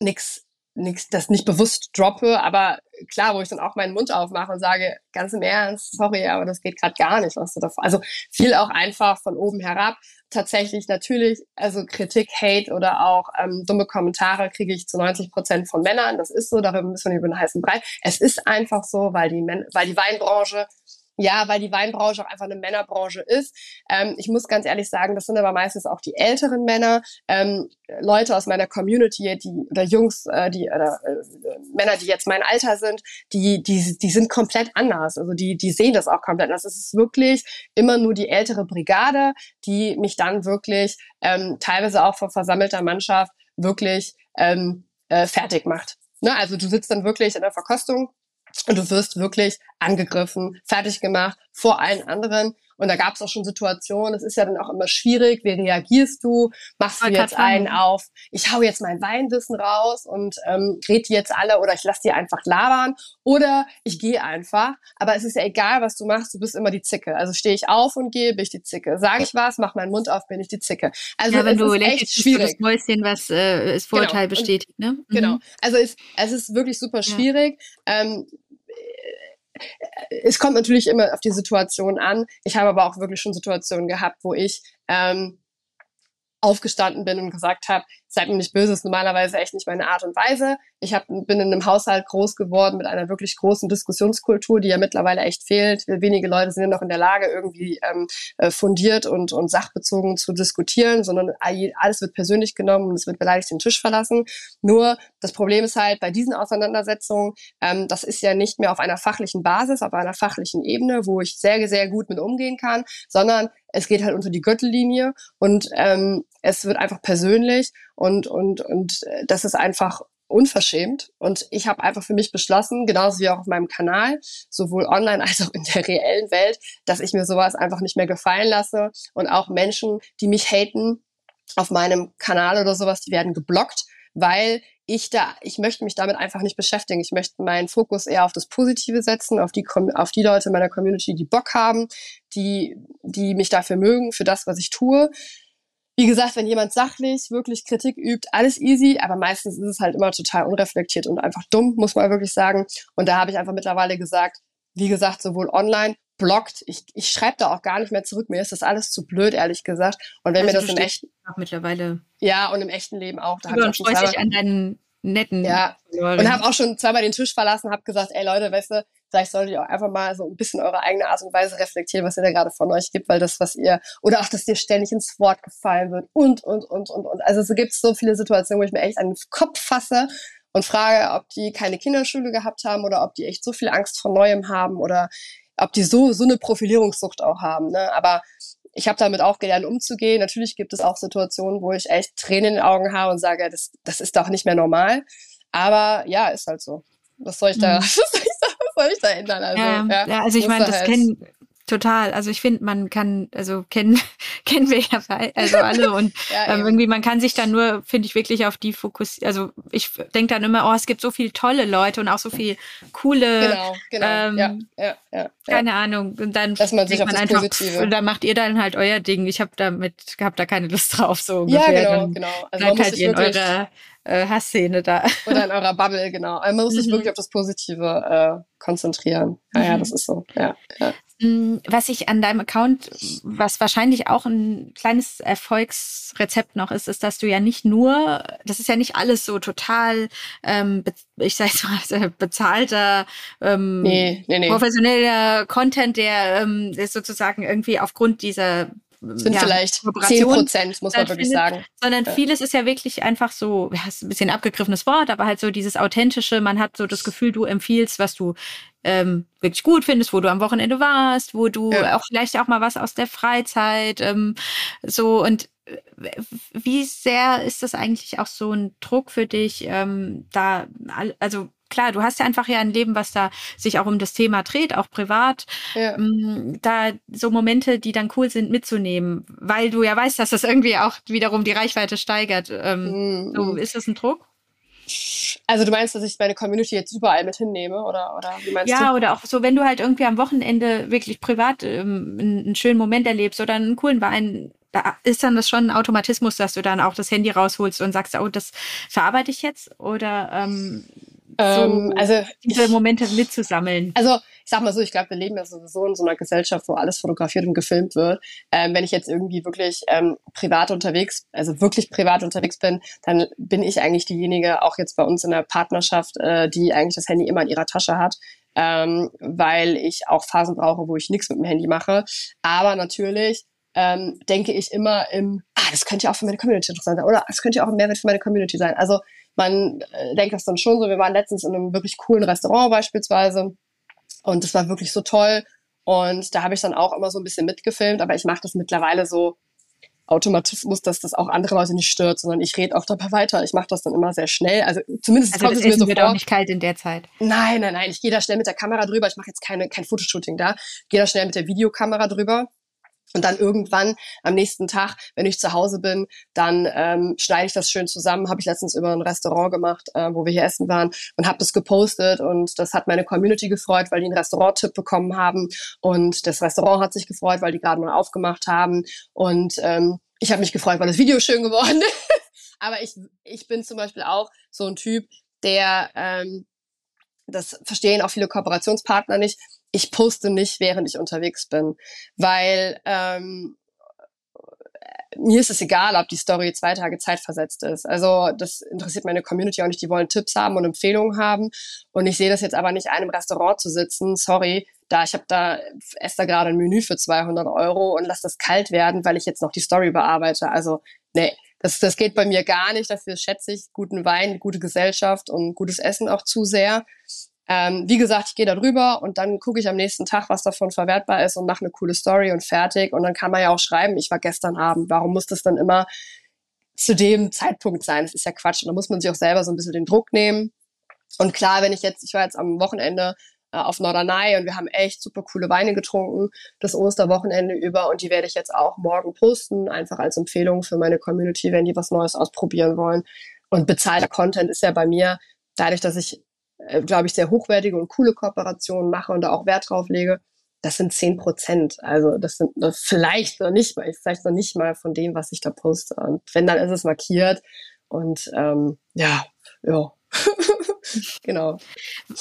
nichts nix, das nicht bewusst droppe, aber klar, wo ich dann auch meinen Mund aufmache und sage, ganz im Ernst, sorry, aber das geht gerade gar nicht, was du davor. Also viel auch einfach von oben herab. Tatsächlich natürlich, also Kritik, Hate oder auch ähm, dumme Kommentare kriege ich zu 90 Prozent von Männern. Das ist so, darüber müssen wir über den heißen Brei. Es ist einfach so, weil die, Men weil die Weinbranche ja, weil die Weinbranche auch einfach eine Männerbranche ist. Ähm, ich muss ganz ehrlich sagen, das sind aber meistens auch die älteren Männer, ähm, Leute aus meiner Community, die oder Jungs, äh, die oder äh, Männer, die jetzt mein Alter sind, die die die sind komplett anders. Also die die sehen das auch komplett anders. Es ist wirklich immer nur die ältere Brigade, die mich dann wirklich ähm, teilweise auch vor versammelter Mannschaft wirklich ähm, äh, fertig macht. Ne? Also du sitzt dann wirklich in der Verkostung und du wirst wirklich angegriffen, fertig gemacht vor allen anderen. Und da gab es auch schon Situationen, es ist ja dann auch immer schwierig, wie reagierst du? Machst du jetzt einen auf, ich hau jetzt mein Weinwissen raus und ähm, red die jetzt alle oder ich lass die einfach labern oder ich gehe einfach. Aber es ist ja egal, was du machst, du bist immer die Zicke. Also stehe ich auf und gehe, bin ich die Zicke. Sage ich was, mach meinen Mund auf, bin ich die Zicke. Also ja, wenn du lächelst, schwierig. das Mäuschen, was äh, das Vorurteil genau. bestätigt. Ne? Mhm. Genau. Also es, es ist wirklich super schwierig. Ja. Ähm, es kommt natürlich immer auf die Situation an. Ich habe aber auch wirklich schon Situationen gehabt, wo ich ähm, aufgestanden bin und gesagt habe, seid mir nicht böse, ist normalerweise echt nicht meine Art und Weise. Ich hab, bin in einem Haushalt groß geworden mit einer wirklich großen Diskussionskultur, die ja mittlerweile echt fehlt. Wenige Leute sind ja noch in der Lage, irgendwie ähm, äh, fundiert und, und sachbezogen zu diskutieren, sondern alles wird persönlich genommen und es wird beleidigt den Tisch verlassen. Nur das Problem ist halt bei diesen Auseinandersetzungen, ähm, das ist ja nicht mehr auf einer fachlichen Basis, auf einer fachlichen Ebene, wo ich sehr, sehr gut mit umgehen kann, sondern es geht halt unter die Gürtellinie und ähm, es wird einfach persönlich und, und, und äh, das ist einfach unverschämt. Und ich habe einfach für mich beschlossen, genauso wie auch auf meinem Kanal, sowohl online *laughs* als auch in der reellen Welt, dass ich mir sowas einfach nicht mehr gefallen lasse. Und auch Menschen, die mich haten auf meinem Kanal oder sowas, die werden geblockt, weil ich da, ich möchte mich damit einfach nicht beschäftigen. Ich möchte meinen Fokus eher auf das Positive setzen, auf die, auf die Leute in meiner Community, die Bock haben, die, die mich dafür mögen, für das, was ich tue. Wie gesagt, wenn jemand sachlich wirklich Kritik übt, alles easy, aber meistens ist es halt immer total unreflektiert und einfach dumm, muss man wirklich sagen. Und da habe ich einfach mittlerweile gesagt, wie gesagt, sowohl online, blockt. Ich, ich schreibe da auch gar nicht mehr zurück. Mir ist das alles zu blöd, ehrlich gesagt. Und wenn also mir das im echten mittlerweile ja und im echten Leben auch. Da und freust dich an deinen netten ja und habe auch schon zweimal den Tisch verlassen, habe gesagt, ey Leute, weißt du, vielleicht solltet ihr auch einfach mal so ein bisschen eure eigene Art und Weise reflektieren, was ihr da gerade von euch gibt, weil das, was ihr, oder auch, dass dir ständig ins Wort gefallen wird und, und, und, und, und. Also es gibt so viele Situationen, wo ich mir echt an den Kopf fasse und frage, ob die keine Kinderschule gehabt haben oder ob die echt so viel Angst vor Neuem haben oder ob die so, so eine Profilierungssucht auch haben. Ne? Aber ich habe damit auch gelernt, umzugehen. Natürlich gibt es auch Situationen, wo ich echt Tränen in den Augen habe und sage, das, das ist doch nicht mehr normal. Aber ja, ist halt so. Was soll ich da, mhm. *laughs* was, soll ich da was soll ich da ändern? Also, ja, ja, ja also ich meine, das halt. kennen Total. Also ich finde, man kann, also kennen, *laughs* kennen wir ja also alle *laughs* und ja, ähm, irgendwie, man kann sich dann nur, finde ich, wirklich auf die fokussieren. Also ich denke dann immer, oh, es gibt so viele tolle Leute und auch so viele coole, genau, genau. Ähm, ja, ja, ja, keine Ahnung. Und dann Dass man sich auf man das einfach, Positive. Und dann macht ihr dann halt euer Ding. Ich habe damit, hab da keine Lust drauf, so ungefähr. Ja, genau, dann genau. Also bleibt halt ihr in eurer äh, Hassszene da. *laughs* Oder in eurer Bubble, genau. Also man muss sich mhm. wirklich auf das Positive äh, konzentrieren. Ja, ja, mhm. das ist so. Ja, ja. Mm, was ich an deinem Account, was wahrscheinlich auch ein kleines Erfolgsrezept noch ist, ist, dass du ja nicht nur, das ist ja nicht alles so total, ähm, ich sag's mal, *laughs* bezahlter, ähm, nee, nee, nee. professioneller Content, der ähm, ist sozusagen irgendwie aufgrund dieser sind ja, vielleicht zehn Prozent, muss man wirklich findet, sagen. Sondern ja. vieles ist ja wirklich einfach so, ja, ist ein bisschen abgegriffenes Wort, aber halt so dieses authentische, man hat so das Gefühl, du empfiehlst, was du ähm, wirklich gut findest, wo du am Wochenende warst, wo du ja. auch vielleicht auch mal was aus der Freizeit, ähm, so und äh, wie sehr ist das eigentlich auch so ein Druck für dich, ähm, da, also klar, du hast ja einfach ja ein Leben, was da sich auch um das Thema dreht, auch privat, ja. ähm, da so Momente, die dann cool sind, mitzunehmen, weil du ja weißt, dass das irgendwie auch wiederum die Reichweite steigert. Mhm. so, ist das ein Druck? Also du meinst, dass ich meine Community jetzt überall mit hinnehme oder, oder wie meinst ja, du? Ja, oder auch so, wenn du halt irgendwie am Wochenende wirklich privat ähm, einen schönen Moment erlebst oder einen coolen Wein, da ist dann das schon ein Automatismus, dass du dann auch das Handy rausholst und sagst, oh, das verarbeite ich jetzt oder ähm, ähm, so also diese Momente mitzusammeln. Also ich sag mal so, ich glaube, wir leben ja sowieso in so einer Gesellschaft, wo alles fotografiert und gefilmt wird. Ähm, wenn ich jetzt irgendwie wirklich ähm, privat unterwegs, also wirklich privat unterwegs bin, dann bin ich eigentlich diejenige, auch jetzt bei uns in der Partnerschaft, äh, die eigentlich das Handy immer in ihrer Tasche hat. Ähm, weil ich auch Phasen brauche, wo ich nichts mit dem Handy mache. Aber natürlich ähm, denke ich immer im, ah, das könnte ja auch für meine Community interessant sein oder das könnte ja auch ein Mehrwert für meine Community sein. Also man äh, denkt das dann schon so. Wir waren letztens in einem wirklich coolen Restaurant beispielsweise und das war wirklich so toll. Und da habe ich dann auch immer so ein bisschen mitgefilmt, aber ich mache das mittlerweile so Automatismus, dass das auch andere Leute nicht stört, sondern ich rede auch dabei weiter. Ich mache das dann immer sehr schnell. Also zumindest also kommt es mir so wird vor. auch nicht kalt in der Zeit. Nein, nein, nein. Ich gehe da schnell mit der Kamera drüber. Ich mache jetzt keine, kein Fotoshooting da. Gehe da schnell mit der Videokamera drüber und dann irgendwann am nächsten Tag, wenn ich zu Hause bin, dann ähm, schneide ich das schön zusammen. Habe ich letztens über ein Restaurant gemacht, äh, wo wir hier essen waren und habe das gepostet. Und das hat meine Community gefreut, weil die einen Restaurant-Tipp bekommen haben. Und das Restaurant hat sich gefreut, weil die gerade mal aufgemacht haben. Und ähm, ich habe mich gefreut, weil das Video schön geworden *laughs* ist. Aber ich, ich bin zum Beispiel auch so ein Typ, der, ähm, das verstehen auch viele Kooperationspartner nicht, ich poste nicht, während ich unterwegs bin, weil ähm, mir ist es egal, ob die Story zwei Tage Zeit versetzt ist. Also das interessiert meine Community auch nicht. Die wollen Tipps haben und Empfehlungen haben. Und ich sehe das jetzt aber nicht, einem Restaurant zu sitzen. Sorry, da ich habe da esse da gerade ein Menü für 200 Euro und lass das kalt werden, weil ich jetzt noch die Story bearbeite. Also nee, das, das geht bei mir gar nicht. Dafür schätze ich guten Wein, gute Gesellschaft und gutes Essen auch zu sehr. Ähm, wie gesagt, ich gehe da drüber und dann gucke ich am nächsten Tag, was davon verwertbar ist und mache eine coole Story und fertig. Und dann kann man ja auch schreiben, ich war gestern Abend. Warum muss das dann immer zu dem Zeitpunkt sein? Das ist ja Quatsch. Und da muss man sich auch selber so ein bisschen den Druck nehmen. Und klar, wenn ich jetzt, ich war jetzt am Wochenende äh, auf Norderney und wir haben echt super coole Weine getrunken, das Osterwochenende über und die werde ich jetzt auch morgen posten, einfach als Empfehlung für meine Community, wenn die was Neues ausprobieren wollen. Und bezahlter Content ist ja bei mir, dadurch, dass ich äh, glaube ich, sehr hochwertige und coole Kooperationen mache und da auch Wert drauf lege, das sind zehn Prozent. Also das sind das vielleicht noch nicht mal, vielleicht noch nicht mal von dem, was ich da poste. Und wenn, dann ist es markiert. Und ähm, ja, ja. *laughs* genau.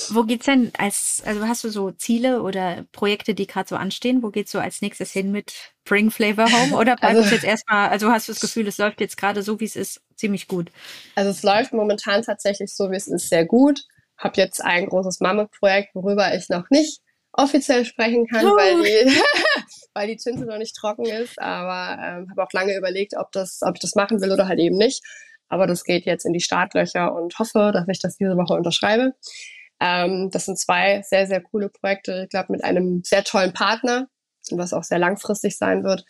Wo geht's denn als, also hast du so Ziele oder Projekte, die gerade so anstehen? Wo geht's so als nächstes hin mit Bring Flavor Home? Oder bleibt also, es jetzt erstmal, also hast du das Gefühl, es läuft jetzt gerade so, wie es ist, ziemlich gut? Also es läuft momentan tatsächlich so, wie es ist, sehr gut habe jetzt ein großes Mammutprojekt, worüber ich noch nicht offiziell sprechen kann, oh. weil, die, *laughs* weil die Tinte noch nicht trocken ist. Aber ähm, habe auch lange überlegt, ob, das, ob ich das machen will oder halt eben nicht. Aber das geht jetzt in die Startlöcher und hoffe, dass ich das diese Woche unterschreibe. Ähm, das sind zwei sehr, sehr coole Projekte. Ich glaube, mit einem sehr tollen Partner, was auch sehr langfristig sein wird.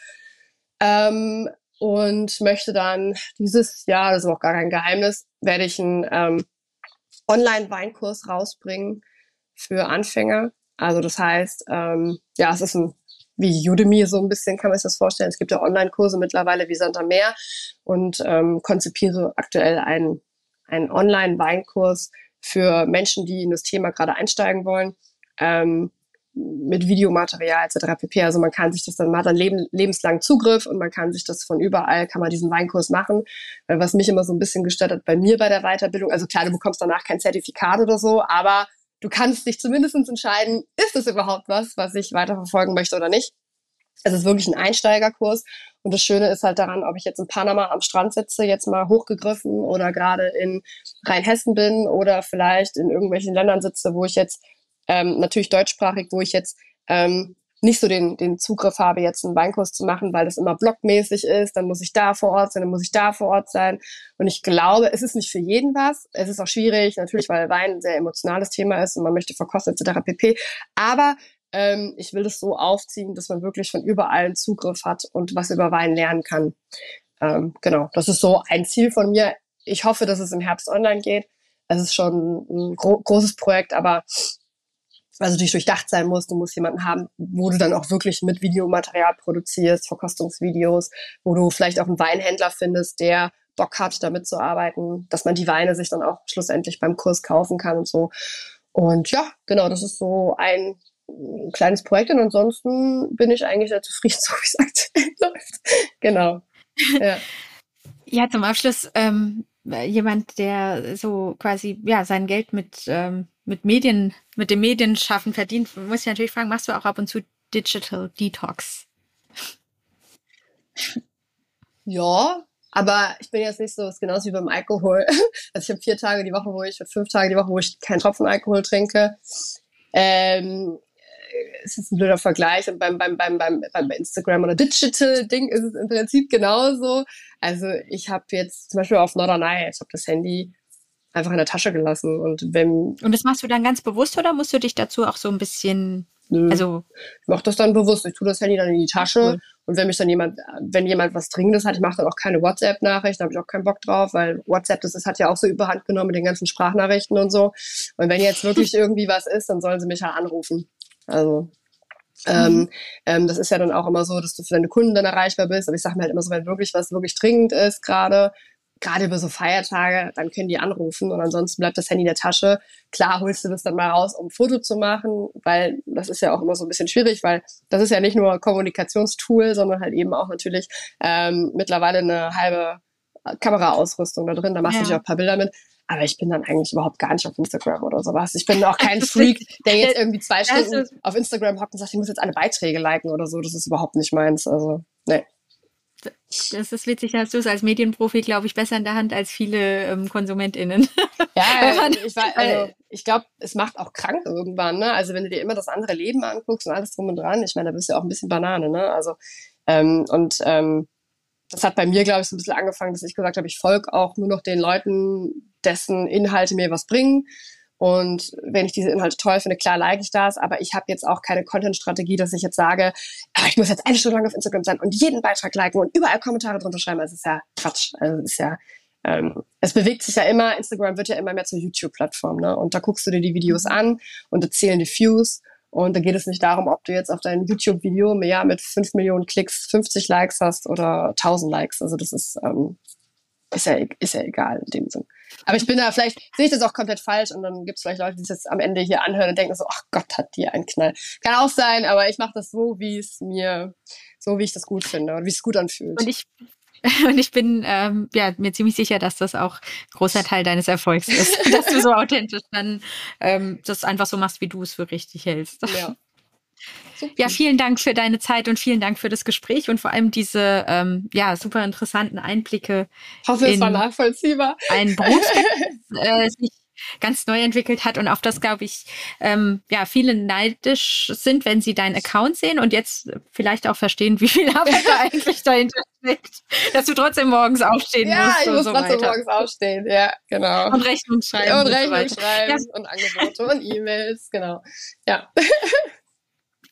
Ähm, und möchte dann dieses Jahr, das ist auch gar kein Geheimnis, werde ich ein ähm, Online-Weinkurs rausbringen für Anfänger. Also das heißt, ähm, ja, es ist ein wie Udemy so ein bisschen kann man sich das vorstellen. Es gibt ja Online-Kurse mittlerweile wie Santa Meer und ähm, konzipiere aktuell einen, einen Online-Weinkurs für Menschen, die in das Thema gerade einsteigen wollen. Ähm, mit Videomaterial etc. pp. Also man kann sich das dann, man hat dann leben, lebenslang Zugriff und man kann sich das von überall, kann man diesen Weinkurs machen. Weil was mich immer so ein bisschen gestört hat bei mir bei der Weiterbildung, also klar, du bekommst danach kein Zertifikat oder so, aber du kannst dich zumindest entscheiden, ist das überhaupt was, was ich weiterverfolgen möchte oder nicht. Es ist wirklich ein Einsteigerkurs. Und das Schöne ist halt daran, ob ich jetzt in Panama am Strand sitze, jetzt mal hochgegriffen oder gerade in Rheinhessen bin oder vielleicht in irgendwelchen Ländern sitze, wo ich jetzt ähm, natürlich deutschsprachig, wo ich jetzt ähm, nicht so den, den Zugriff habe, jetzt einen Weinkurs zu machen, weil das immer blockmäßig ist, dann muss ich da vor Ort sein, dann muss ich da vor Ort sein. Und ich glaube, es ist nicht für jeden was. Es ist auch schwierig, natürlich, weil Wein ein sehr emotionales Thema ist und man möchte verkosten etc. pp. Aber ähm, ich will das so aufziehen, dass man wirklich von überall einen Zugriff hat und was über Wein lernen kann. Ähm, genau, das ist so ein Ziel von mir. Ich hoffe, dass es im Herbst online geht. Es ist schon ein gro großes Projekt, aber also natürlich durchdacht sein muss. Du musst jemanden haben, wo du dann auch wirklich mit Videomaterial produzierst, Verkostungsvideos, wo du vielleicht auch einen Weinhändler findest, der Bock hat, da mitzuarbeiten, dass man die Weine sich dann auch schlussendlich beim Kurs kaufen kann und so. Und ja, genau, das ist so ein kleines Projekt und ansonsten bin ich eigentlich sehr zufrieden, *laughs* so wie es aktuell läuft. Genau. Ja. ja, zum Abschluss ähm, jemand, der so quasi ja sein Geld mit ähm, mit Medien, mit dem Medienschaffen verdient, muss ich natürlich fragen, machst du auch ab und zu Digital Detox? *laughs* Ja, aber ich bin jetzt nicht so, es ist genauso wie beim Alkohol. *laughs* Also ich habe vier Tage die Woche, wo ich, fünf Tage die Woche, wo ich keinen Tropfen Alkohol trinke. Ähm, es ist ein blöder Vergleich und beim, beim, beim, beim, beim Instagram oder Digital-Ding ist es im Prinzip genauso. Also ich habe jetzt zum Beispiel auf Norderney, ich habe das Handy einfach in der Tasche gelassen und wenn... Und das machst du dann ganz bewusst oder musst du dich dazu auch so ein bisschen Nö. Also ich mache das dann bewusst. Ich tue das Handy dann in die Tasche cool. und wenn mich dann jemand, wenn jemand was Dringendes hat, ich mache dann auch keine WhatsApp-Nachricht, da habe ich auch keinen Bock drauf, weil WhatsApp, das ist, hat ja auch so überhand genommen mit den ganzen Sprachnachrichten und so. Und wenn jetzt wirklich *laughs* irgendwie was ist, dann sollen sie mich ja anrufen. Also ähm, mhm. ähm, das ist ja dann auch immer so, dass du für deine Kunden dann erreichbar bist. Aber ich sage mir halt immer so, wenn wirklich was wirklich dringend ist, gerade gerade über so Feiertage, dann können die anrufen und ansonsten bleibt das Handy in der Tasche. Klar holst du das dann mal raus, um ein Foto zu machen, weil das ist ja auch immer so ein bisschen schwierig, weil das ist ja nicht nur Kommunikationstool, sondern halt eben auch natürlich ähm, mittlerweile eine halbe Kameraausrüstung da drin. Da machst du ja. natürlich auch ein paar Bilder mit. Aber ich bin dann eigentlich überhaupt gar nicht auf Instagram oder sowas. Ich bin auch kein *laughs* Freak, der jetzt *laughs* irgendwie zwei Stunden auf Instagram hockt und sagt, ich muss jetzt alle Beiträge liken oder so. Das ist überhaupt nicht meins. Also, nee. Das ist witzig, hast du es als Medienprofi, glaube ich, besser in der Hand als viele ähm, KonsumentInnen. Ja, *laughs* ich, also, ich glaube, es macht auch krank irgendwann, ne? Also wenn du dir immer das andere Leben anguckst und alles drum und dran, ich meine, da bist du ja auch ein bisschen Banane, ne? Also, ähm, und ähm, das hat bei mir, glaube ich, so ein bisschen angefangen, dass ich gesagt habe, ich folge auch nur noch den Leuten, dessen Inhalte mir was bringen. Und wenn ich diese Inhalte toll finde, klar like ich das, aber ich habe jetzt auch keine Content-Strategie, dass ich jetzt sage, ich muss jetzt eine Stunde lang auf Instagram sein und jeden Beitrag liken und überall Kommentare drunter schreiben. Das ist ja Quatsch. Also ist ja, ähm, es bewegt sich ja immer, Instagram wird ja immer mehr zur YouTube-Plattform, ne? Und da guckst du dir die Videos an und da zählen die Views. Und da geht es nicht darum, ob du jetzt auf dein YouTube-Video ja, mit 5 Millionen Klicks 50 Likes hast oder 1000 Likes. Also das ist, ähm, ist, ja, ist ja egal in dem Sinn. Aber ich bin da, vielleicht sehe ich das auch komplett falsch und dann gibt es vielleicht Leute, die das am Ende hier anhören und denken so, ach Gott, hat die einen Knall. Kann auch sein, aber ich mache das so, wie es mir, so wie ich das gut finde und wie es gut anfühlt. Und ich *laughs* und ich bin ähm, ja, mir ziemlich sicher, dass das auch großer Teil deines Erfolgs ist, *laughs* dass du so authentisch dann ähm, das einfach so machst, wie du es für richtig hältst. Ja. *laughs* Super. Ja, vielen Dank für deine Zeit und vielen Dank für das Gespräch und vor allem diese ähm, ja, super interessanten Einblicke. Ich hoffe, es war nachvollziehbar. Ein Berufsfeld, äh, sich ganz neu entwickelt hat und auf das, glaube ich, ähm, ja, viele neidisch sind, wenn sie deinen Account sehen und jetzt vielleicht auch verstehen, wie viel Arbeit da *laughs* eigentlich dahinter steckt, dass du trotzdem morgens aufstehen ja, musst. Ja, ich muss so trotzdem weiter. morgens aufstehen, ja, genau. Und Rechnung schreiben. Ja, und Rechnung so schreiben ja. und Angebote und E-Mails, genau. Ja.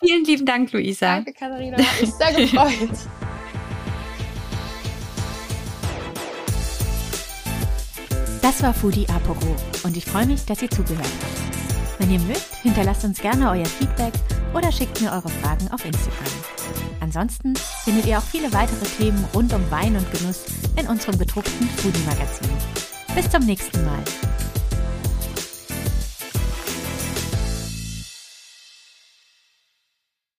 Vielen lieben Dank, Luisa. Danke, Katharina. Hat mich sehr gefreut. Das war Foodie Aporo und ich freue mich, dass ihr zugehört habt. Wenn ihr mögt, hinterlasst uns gerne euer Feedback oder schickt mir eure Fragen auf Instagram. Ansonsten findet ihr auch viele weitere Themen rund um Wein und Genuss in unserem gedruckten Foodie-Magazin. Bis zum nächsten Mal.